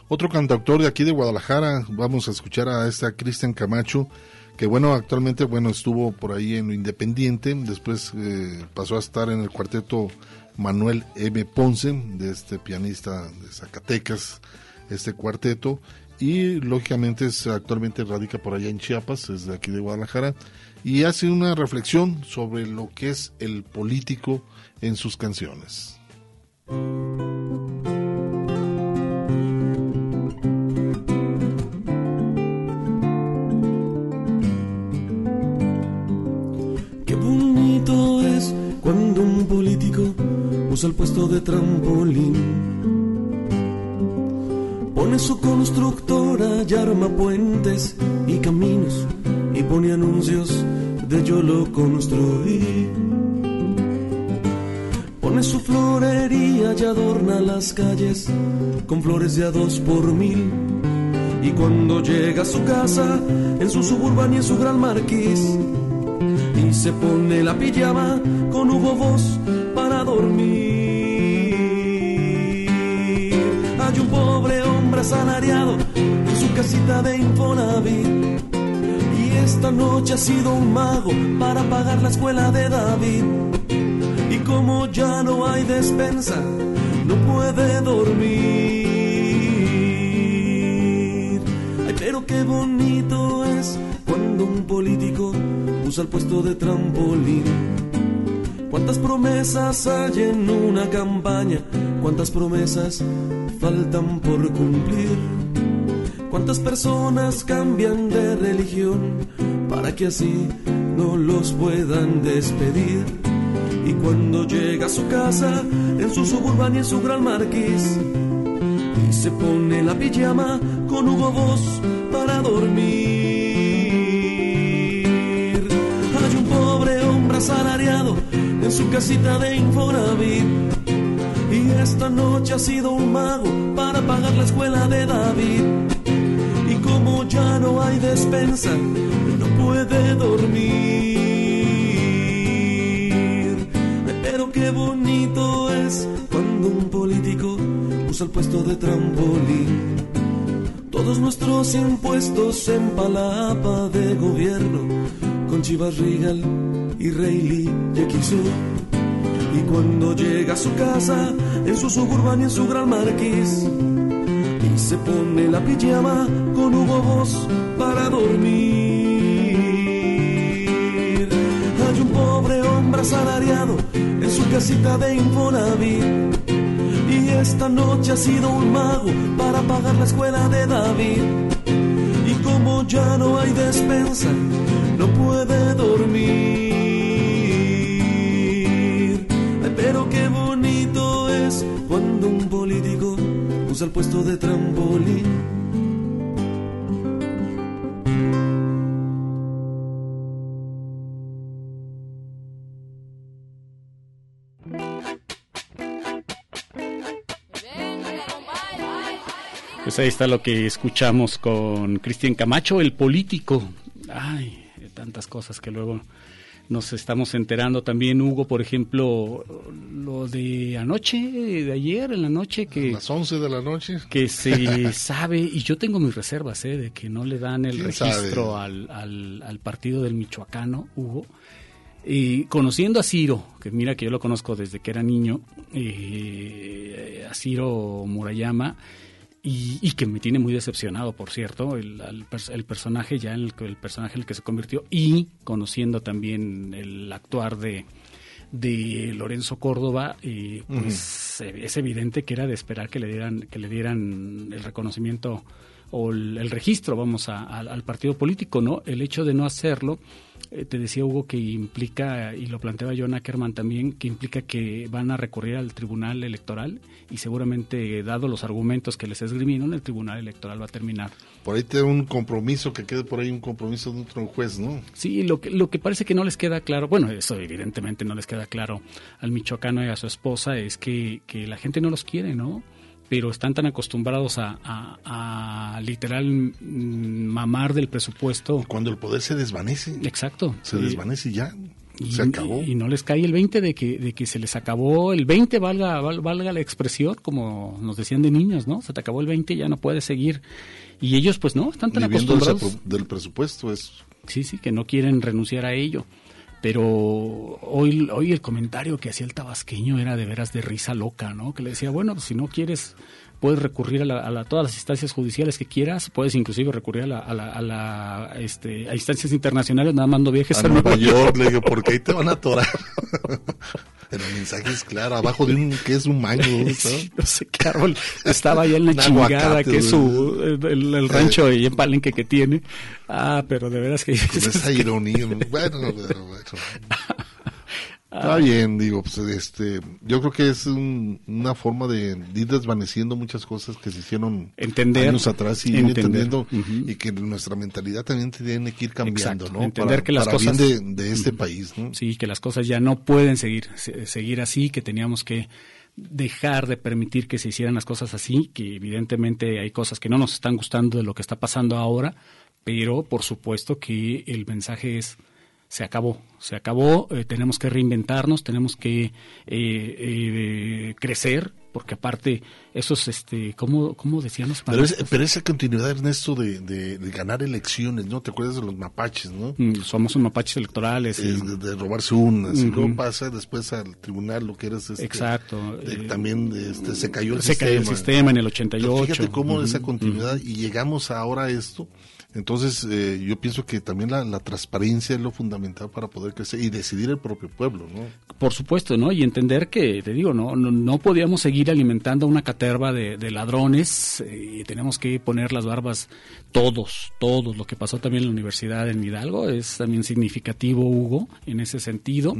Speaker 4: Otro cantautor de aquí de Guadalajara, vamos a escuchar a esta Cristian Camacho, que bueno, actualmente bueno estuvo por ahí en lo Independiente, después eh, pasó a estar en el cuarteto Manuel M. Ponce, de este pianista de Zacatecas, este cuarteto, y lógicamente es, actualmente radica por allá en Chiapas, es de aquí de Guadalajara, y hace una reflexión sobre lo que es el político en sus canciones.
Speaker 26: Qué bonito es cuando un político usa el puesto de trampolín. Pone su constructora y arma puentes y caminos y pone anuncios de yo lo construí. Pone su florería y adorna las calles con flores de a dos por mil. Y cuando llega a su casa, en su suburban y en su gran marquís, y se pone la pijama con Hugo Boss para dormir. Hay un pobre hombre asalariado en su casita de Infonavit. Y esta noche ha sido un mago para pagar la escuela de David. Y como ya no hay despensa, no puede dormir. Ay, pero qué bonito es cuando un político usa el puesto de trampolín. ¿Cuántas promesas hay en una campaña? ¿Cuántas promesas faltan por cumplir? ¿Cuántas personas cambian de religión para que así no los puedan despedir? Y cuando llega a su casa, en su suburban y en su gran marquís, y se pone la pijama con Hugo Boss para dormir. Hay un pobre hombre asalariado en su casita de Infonavit. Y esta noche ha sido un mago para pagar la escuela de David. Y como ya no hay despensa, no puede dormir. Pero qué bonito es cuando un político usa el puesto de trampolín. Todos nuestros impuestos en palapa de gobierno, con Chivas Regal y Rayleigh y XU. Y cuando llega a su casa, en su suburban y en su gran marquís, y se pone la pijama con Hugo Boss para dormir. Hay un pobre hombre asalariado en su casita de Infonavit. Y esta noche ha sido un mago para pagar la escuela de David. Y como ya no hay despensa, no puede dormir. Cuando un político usa el puesto de trampolín.
Speaker 5: Pues ahí está lo que escuchamos con Cristian Camacho, el político. Ay, tantas cosas que luego nos estamos enterando también, Hugo, por ejemplo, lo de anoche, de ayer en la noche, que...
Speaker 4: A las 11 de la noche.
Speaker 5: Que se sabe, y yo tengo mis reservas, ¿eh? de que no le dan el
Speaker 4: ¿Quién
Speaker 5: registro al, al, al partido del Michoacano, Hugo. Y conociendo a Ciro, que mira que yo lo conozco desde que era niño, eh, a Ciro Murayama, y, y, que me tiene muy decepcionado, por cierto, el, el, el personaje ya, el, el, personaje en el que se convirtió, y conociendo también el actuar de, de Lorenzo Córdoba, eh, pues uh -huh. es evidente que era de esperar que le dieran, que le dieran el reconocimiento o el, registro, vamos, a, a, al partido político, ¿no? El hecho de no hacerlo, te decía Hugo que implica, y lo planteaba John Ackerman también, que implica que van a recurrir al Tribunal Electoral y seguramente, dado los argumentos que les esgrimieron, el Tribunal Electoral va a terminar.
Speaker 4: Por ahí tiene un compromiso, que quede por ahí un compromiso de otro juez, ¿no?
Speaker 5: Sí, lo que, lo que parece que no les queda claro, bueno, eso evidentemente no les queda claro al michoacano y a su esposa, es que, que la gente no los quiere, ¿no? Pero están tan acostumbrados a, a, a, literal mamar del presupuesto.
Speaker 4: Cuando el poder se desvanece.
Speaker 5: Exacto.
Speaker 4: Se desvanece ya.
Speaker 5: Y,
Speaker 4: Se acabó.
Speaker 5: y no les cae el 20 de que, de que se les acabó el 20, valga, val- valga la expresión, como nos decían de niños, ¿no? Se te acabó el 20, ya no puedes seguir. Y ellos, pues no, están tan
Speaker 4: Viviendo
Speaker 5: acostumbrados.
Speaker 4: del presupuesto es
Speaker 5: Sí, sí, que no quieren renunciar a ello. Pero hoy, hoy el comentario que hacía el tabasqueño era de veras de risa loca, ¿no? Que le decía, bueno, pues, si no quieres, puedes recurrir a, la- a la- todas las instancias judiciales que quieras, puedes inclusive recurrir a, la, a, la- a la, este, a instancias internacionales, nada más no viajes
Speaker 4: a Nueva York, le digo, porque ahí te van a atorar. El mensaje es claro, abajo de un, ¿qué es un mango?
Speaker 5: Sí, no sé qué árbol estaba allá en la chingada,
Speaker 4: aguacate,
Speaker 5: que es su, el, el rancho ahí en Palenque que tiene. Ah, pero de veras que...
Speaker 4: Con esa ironía. ¿no? Bueno, pero bueno. Está bien, digo, pues este, yo creo que es un- una forma de, de ir desvaneciendo muchas cosas que se hicieron
Speaker 5: Entender,
Speaker 4: años atrás y ir
Speaker 5: entender.
Speaker 4: entendiendo y que nuestra mentalidad también tiene que ir cambiando,
Speaker 5: Exacto,
Speaker 4: ¿no?
Speaker 5: entender
Speaker 4: para,
Speaker 5: que las
Speaker 4: para
Speaker 5: cosas-
Speaker 4: bien de, de este país, ¿no?
Speaker 5: Sí, que las cosas ya no pueden seguir, se- seguir así, que teníamos que dejar de permitir que se hicieran las cosas así, que evidentemente hay cosas que no nos están gustando de lo que está pasando ahora, pero por supuesto que el mensaje es se acabó, se acabó, eh, tenemos que reinventarnos, tenemos que eh, eh, crecer, porque aparte esos, este, ¿cómo, cómo decían los
Speaker 4: Pero, es- pero esa continuidad, Ernesto, de, de, de ganar elecciones, ¿no? ¿Te acuerdas de los mapaches, no?
Speaker 5: Mm, Somos un mapaches electorales. y-
Speaker 4: Es de, robarse unas, y luego pasa después al tribunal lo que eres este,
Speaker 5: Exacto.
Speaker 4: de-
Speaker 5: eh,
Speaker 4: también este, se cayó el
Speaker 5: se
Speaker 4: sistema.
Speaker 5: cayó el sistema en el
Speaker 4: Pero
Speaker 5: 88.
Speaker 4: Fíjate cómo esa continuidad y llegamos ahora a esto. Entonces, eh, yo pienso que también la, la transparencia es lo fundamental para poder crecer y decidir el propio pueblo, ¿no?
Speaker 5: Por supuesto, ¿no? Y entender que, te digo, no, no, no podíamos seguir alimentando una caterva de, de ladrones eh, y tenemos que poner las barbas todos, todos. Lo que pasó también en la universidad en Hidalgo es también significativo, Hugo, en ese sentido.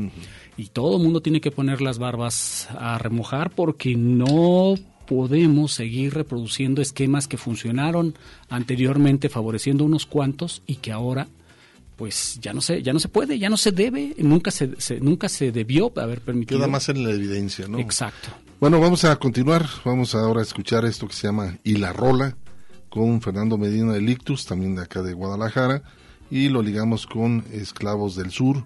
Speaker 5: Y todo el mundo tiene que poner las barbas a remojar porque no podemos seguir reproduciendo esquemas que funcionaron anteriormente favoreciendo unos cuantos y que ahora pues ya no se ya no se puede ya no se debe nunca se, se- nunca se debió haber permitido
Speaker 4: Queda más en la evidencia, ¿no?
Speaker 5: exacto
Speaker 4: Bueno, vamos a continuar. Vamos ahora a escuchar esto que se llama Y la Rola con Fernando Medina de Lictus, también de acá de Guadalajara, y lo ligamos con Esclavos del Sur,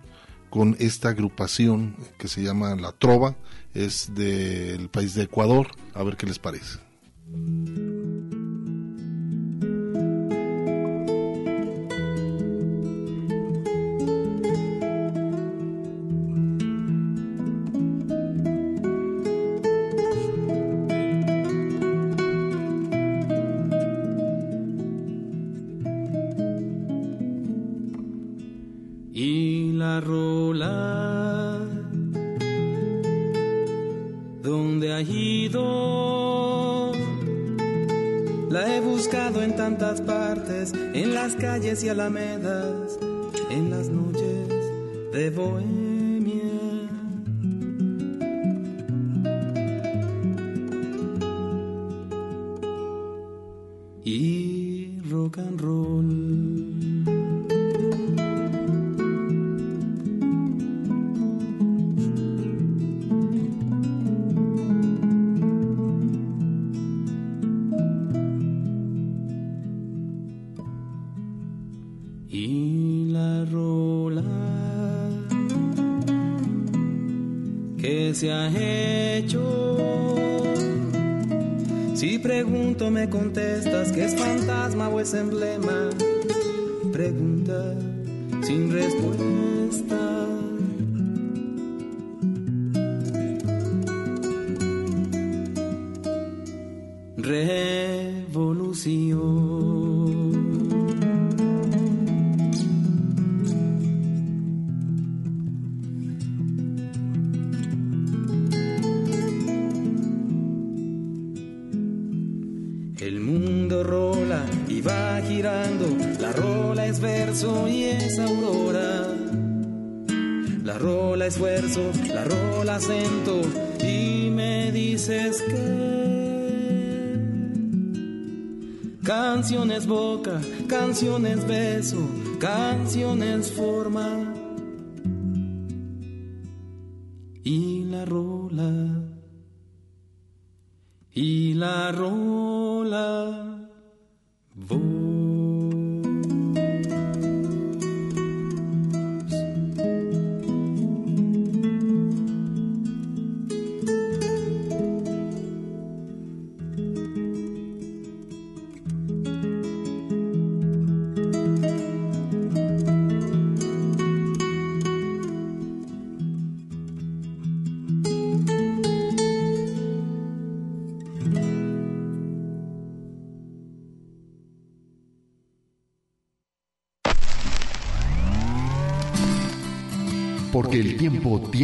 Speaker 4: con esta agrupación que se llama La Trova, es del país de Ecuador. A ver qué les parece.
Speaker 27: Y alamedas en las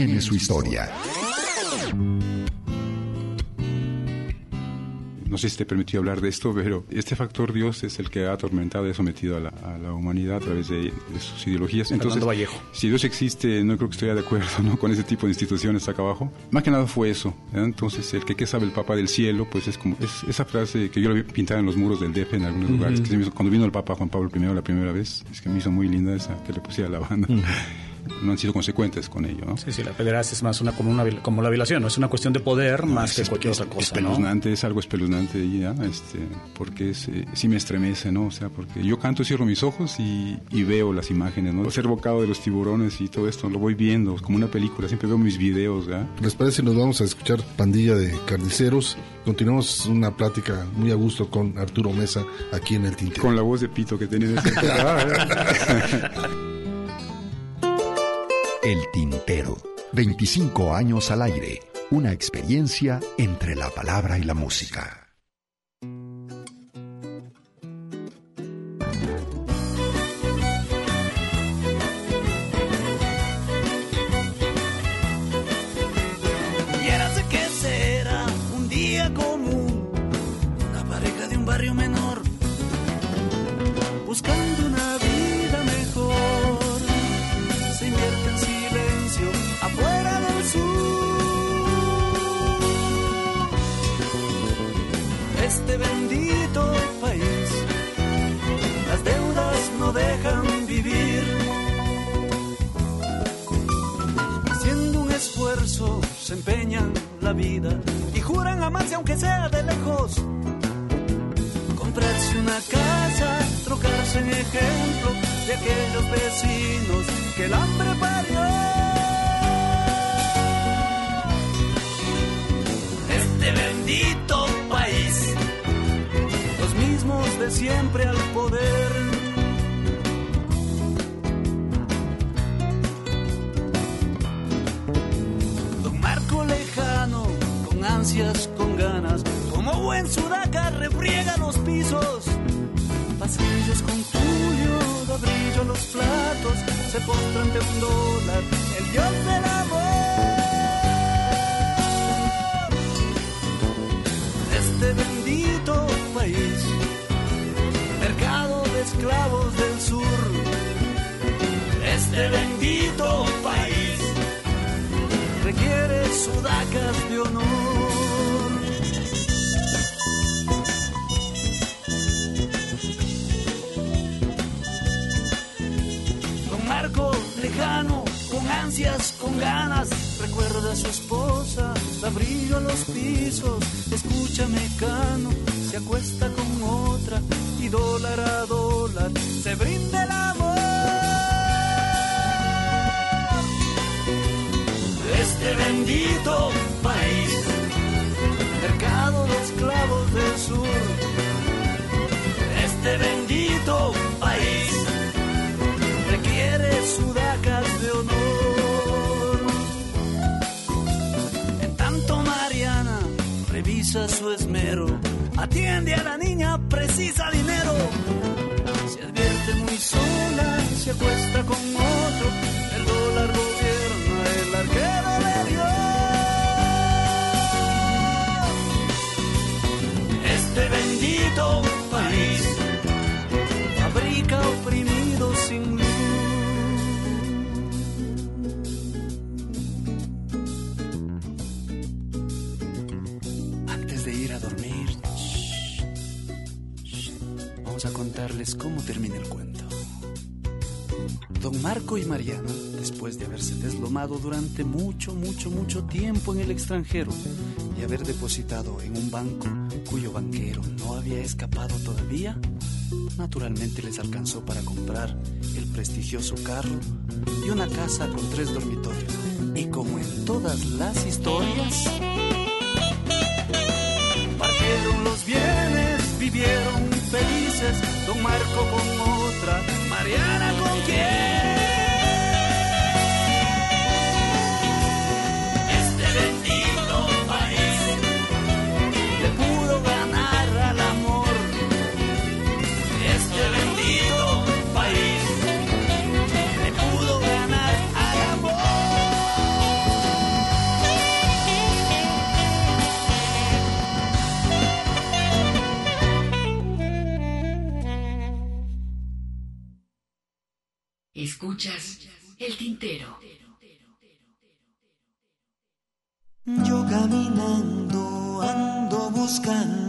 Speaker 28: tiene su historia.
Speaker 29: no sé si te permitió hablar de esto, pero este factor Dios es el que ha atormentado y ha sometido a la, a la humanidad a través de, de sus ideologías. Entonces,
Speaker 5: Fernando Vallejo.
Speaker 29: si Dios existe, no creo que estoy de acuerdo ¿no? con ese tipo de instituciones acá abajo. Más que nada fue eso. ¿verdad? Entonces, el que qué sabe el Papa del cielo, pues es como es esa frase que yo la vi pintada en los muros del DF en algunos
Speaker 5: Ujú.
Speaker 29: lugares. que se me hizo- cuando vino el Papa Juan Pablo I la primera vez, es que me hizo muy linda esa que le pusiera la banda. No han sido consecuentes con ello, ¿no?
Speaker 5: Sí, sí, la pederastia es más una, como, una, como la violación, ¿no? Es una cuestión de poder más que
Speaker 29: es-
Speaker 5: cualquier
Speaker 29: es-
Speaker 5: otra cosa, ¿no?
Speaker 29: espeluznante, es algo espeluznante ya, este, porque es, eh, sí me estremece, ¿no? O sea, porque yo canto, cierro mis ojos y, y veo las imágenes, ¿no? Ser bocado de los tiburones y todo esto, lo voy viendo como una película, siempre veo mis videos, ¿ya?
Speaker 4: ¿Les parece? Nos vamos a escuchar Pandilla de Carniceros. Continuamos una plática muy a gusto con Arturo Mesa aquí en el Tintero.
Speaker 29: Con la voz de pito que tiene ese...
Speaker 28: El Tintero. 25 años al aire. Una experiencia entre la palabra y la música.
Speaker 27: Viérase se empeñan la vida y juran amarse aunque sea de lejos. Comprarse una casa, trocarse en ejemplo de aquellos vecinos que el hambre parió. Este bendito país, los mismos de siempre al poder. Con ganas, como buen sudaca refriega los pisos. Pasillos con tulio, da brillo los platos, se postra ante un dólar, el dios del amor. Este bendito país, mercado de esclavos del sur. Este bendito país requiere sudacas de honor. Lejano, con ansias, con ganas, recuerda a su esposa, da brillo a los pisos, escucha mecano, se acuesta con otra y dólar a dólar se brinda el amor. Este bendito país, mercado de esclavos del sur. Este bendito país su esmero, atiende a la niña, precisa dinero. Se advierte muy sola, se acuesta con otro, el dólar gobierna el arquero Y Mariana, después de haberse deslomado durante mucho, mucho, mucho tiempo en el extranjero y haber depositado en un banco cuyo banquero no había escapado todavía, naturalmente les alcanzó para comprar el prestigioso carro y una casa con tres dormitorios. Y como en todas las historias, partieron los bienes, vivieron felices, don Marco con
Speaker 30: caminando ando buscando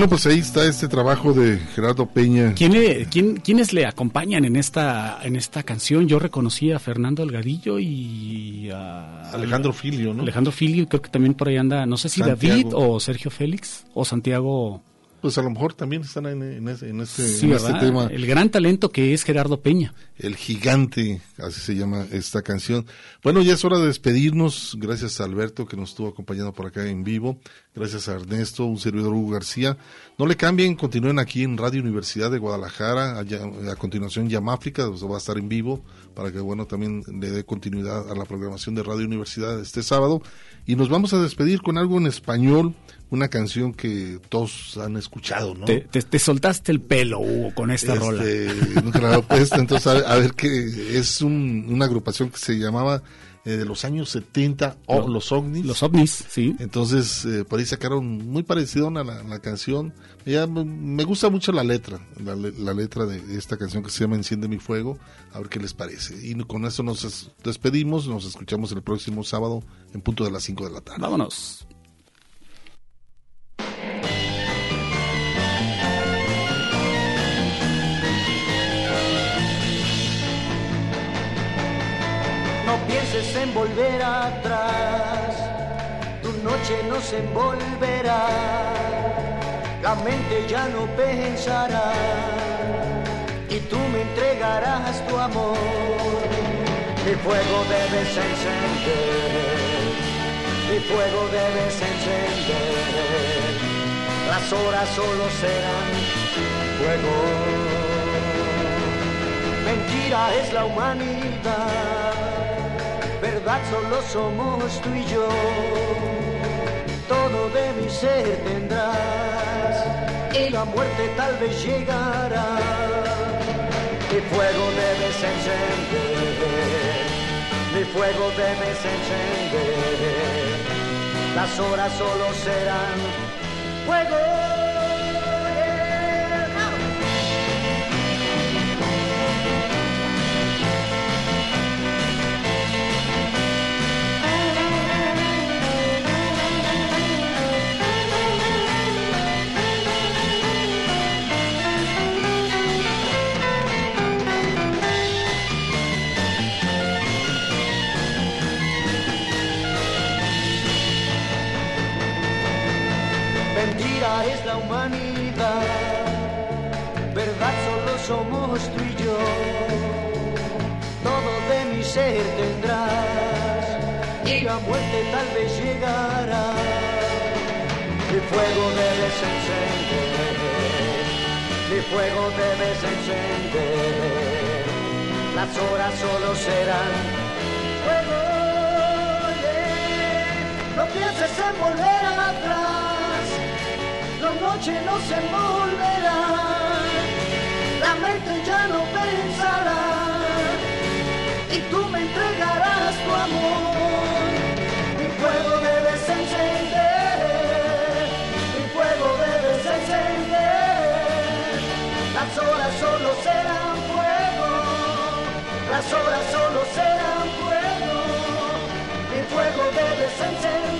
Speaker 4: Bueno, pues ahí está este trabajo de Gerardo Peña.
Speaker 5: ¿Quién quién, ¿Quiénes le acompañan en esta, en esta canción? Yo reconocí a Fernando Algadillo y a
Speaker 4: Alejandro Filio, ¿no?
Speaker 5: Alejandro Filio, creo que también por ahí anda, no sé si David o Sergio Félix o Santiago
Speaker 4: pues a lo mejor también están en, en ese, en este,
Speaker 5: Sí,
Speaker 4: en este tema.
Speaker 5: El gran talento que es Gerardo Peña.
Speaker 4: El gigante, así se llama esta canción. Bueno, ya es hora de despedirnos. Gracias a Alberto que nos estuvo acompañando por acá en vivo. Gracias a Ernesto, un servidor Hugo García. No le cambien, continúen aquí en Radio Universidad de Guadalajara. Allá- a continuación, Yamáfrica pues, va a estar en vivo para que, bueno, también le dé continuidad a la programación de Radio Universidad este sábado. Y nos vamos a despedir con algo en español, una canción que todos han escuchado, ¿no?
Speaker 5: Te, te- te soltaste el pelo, Hugo, con esta
Speaker 4: Este,
Speaker 5: rola.
Speaker 4: entonces a ver, a ver qué es un- una agrupación que se llamaba eh, de los años 70 o
Speaker 5: Lo-
Speaker 4: los ovnis.
Speaker 5: Los ovnis, sí.
Speaker 4: Entonces eh, por ahí sacaron muy parecido a la, la canción. Ya, me- gusta mucho la letra, la, la letra de esta canción que se llama Enciende mi fuego. A ver qué les parece. Y con eso nos es- despedimos, nos escuchamos el próximo sábado en punto de las 5 de la tarde.
Speaker 5: Vámonos.
Speaker 25: Pienses en volver atrás, tu noche no se envolverá, la mente ya no pensará. Y tú me entregarás tu amor. Mi fuego debes encender, mi fuego debes encender, las horas solo serán fuego. Mentira es la humanidad, verdad solo somos tú y yo. Todo de mi ser tendrás y la muerte tal vez llegará. Mi fuego debes encender, mi fuego debes encender. Las horas solo serán fuego. Mentira es la humanidad, verdad solo somos tú y yo. Todo de mi ser tendrás y la muerte tal vez llegará. Mi fuego debes encender, mi fuego debes encender. Las horas solo serán fuego. No pienses en volver atrás, la noche no se envolverá, la mente ya no pensará y tú me entregarás tu amor. Mi fuego debes encender, mi fuego debes encender. Las horas solo serán fuego, las horas solo serán fuego. Mi fuego debes encender,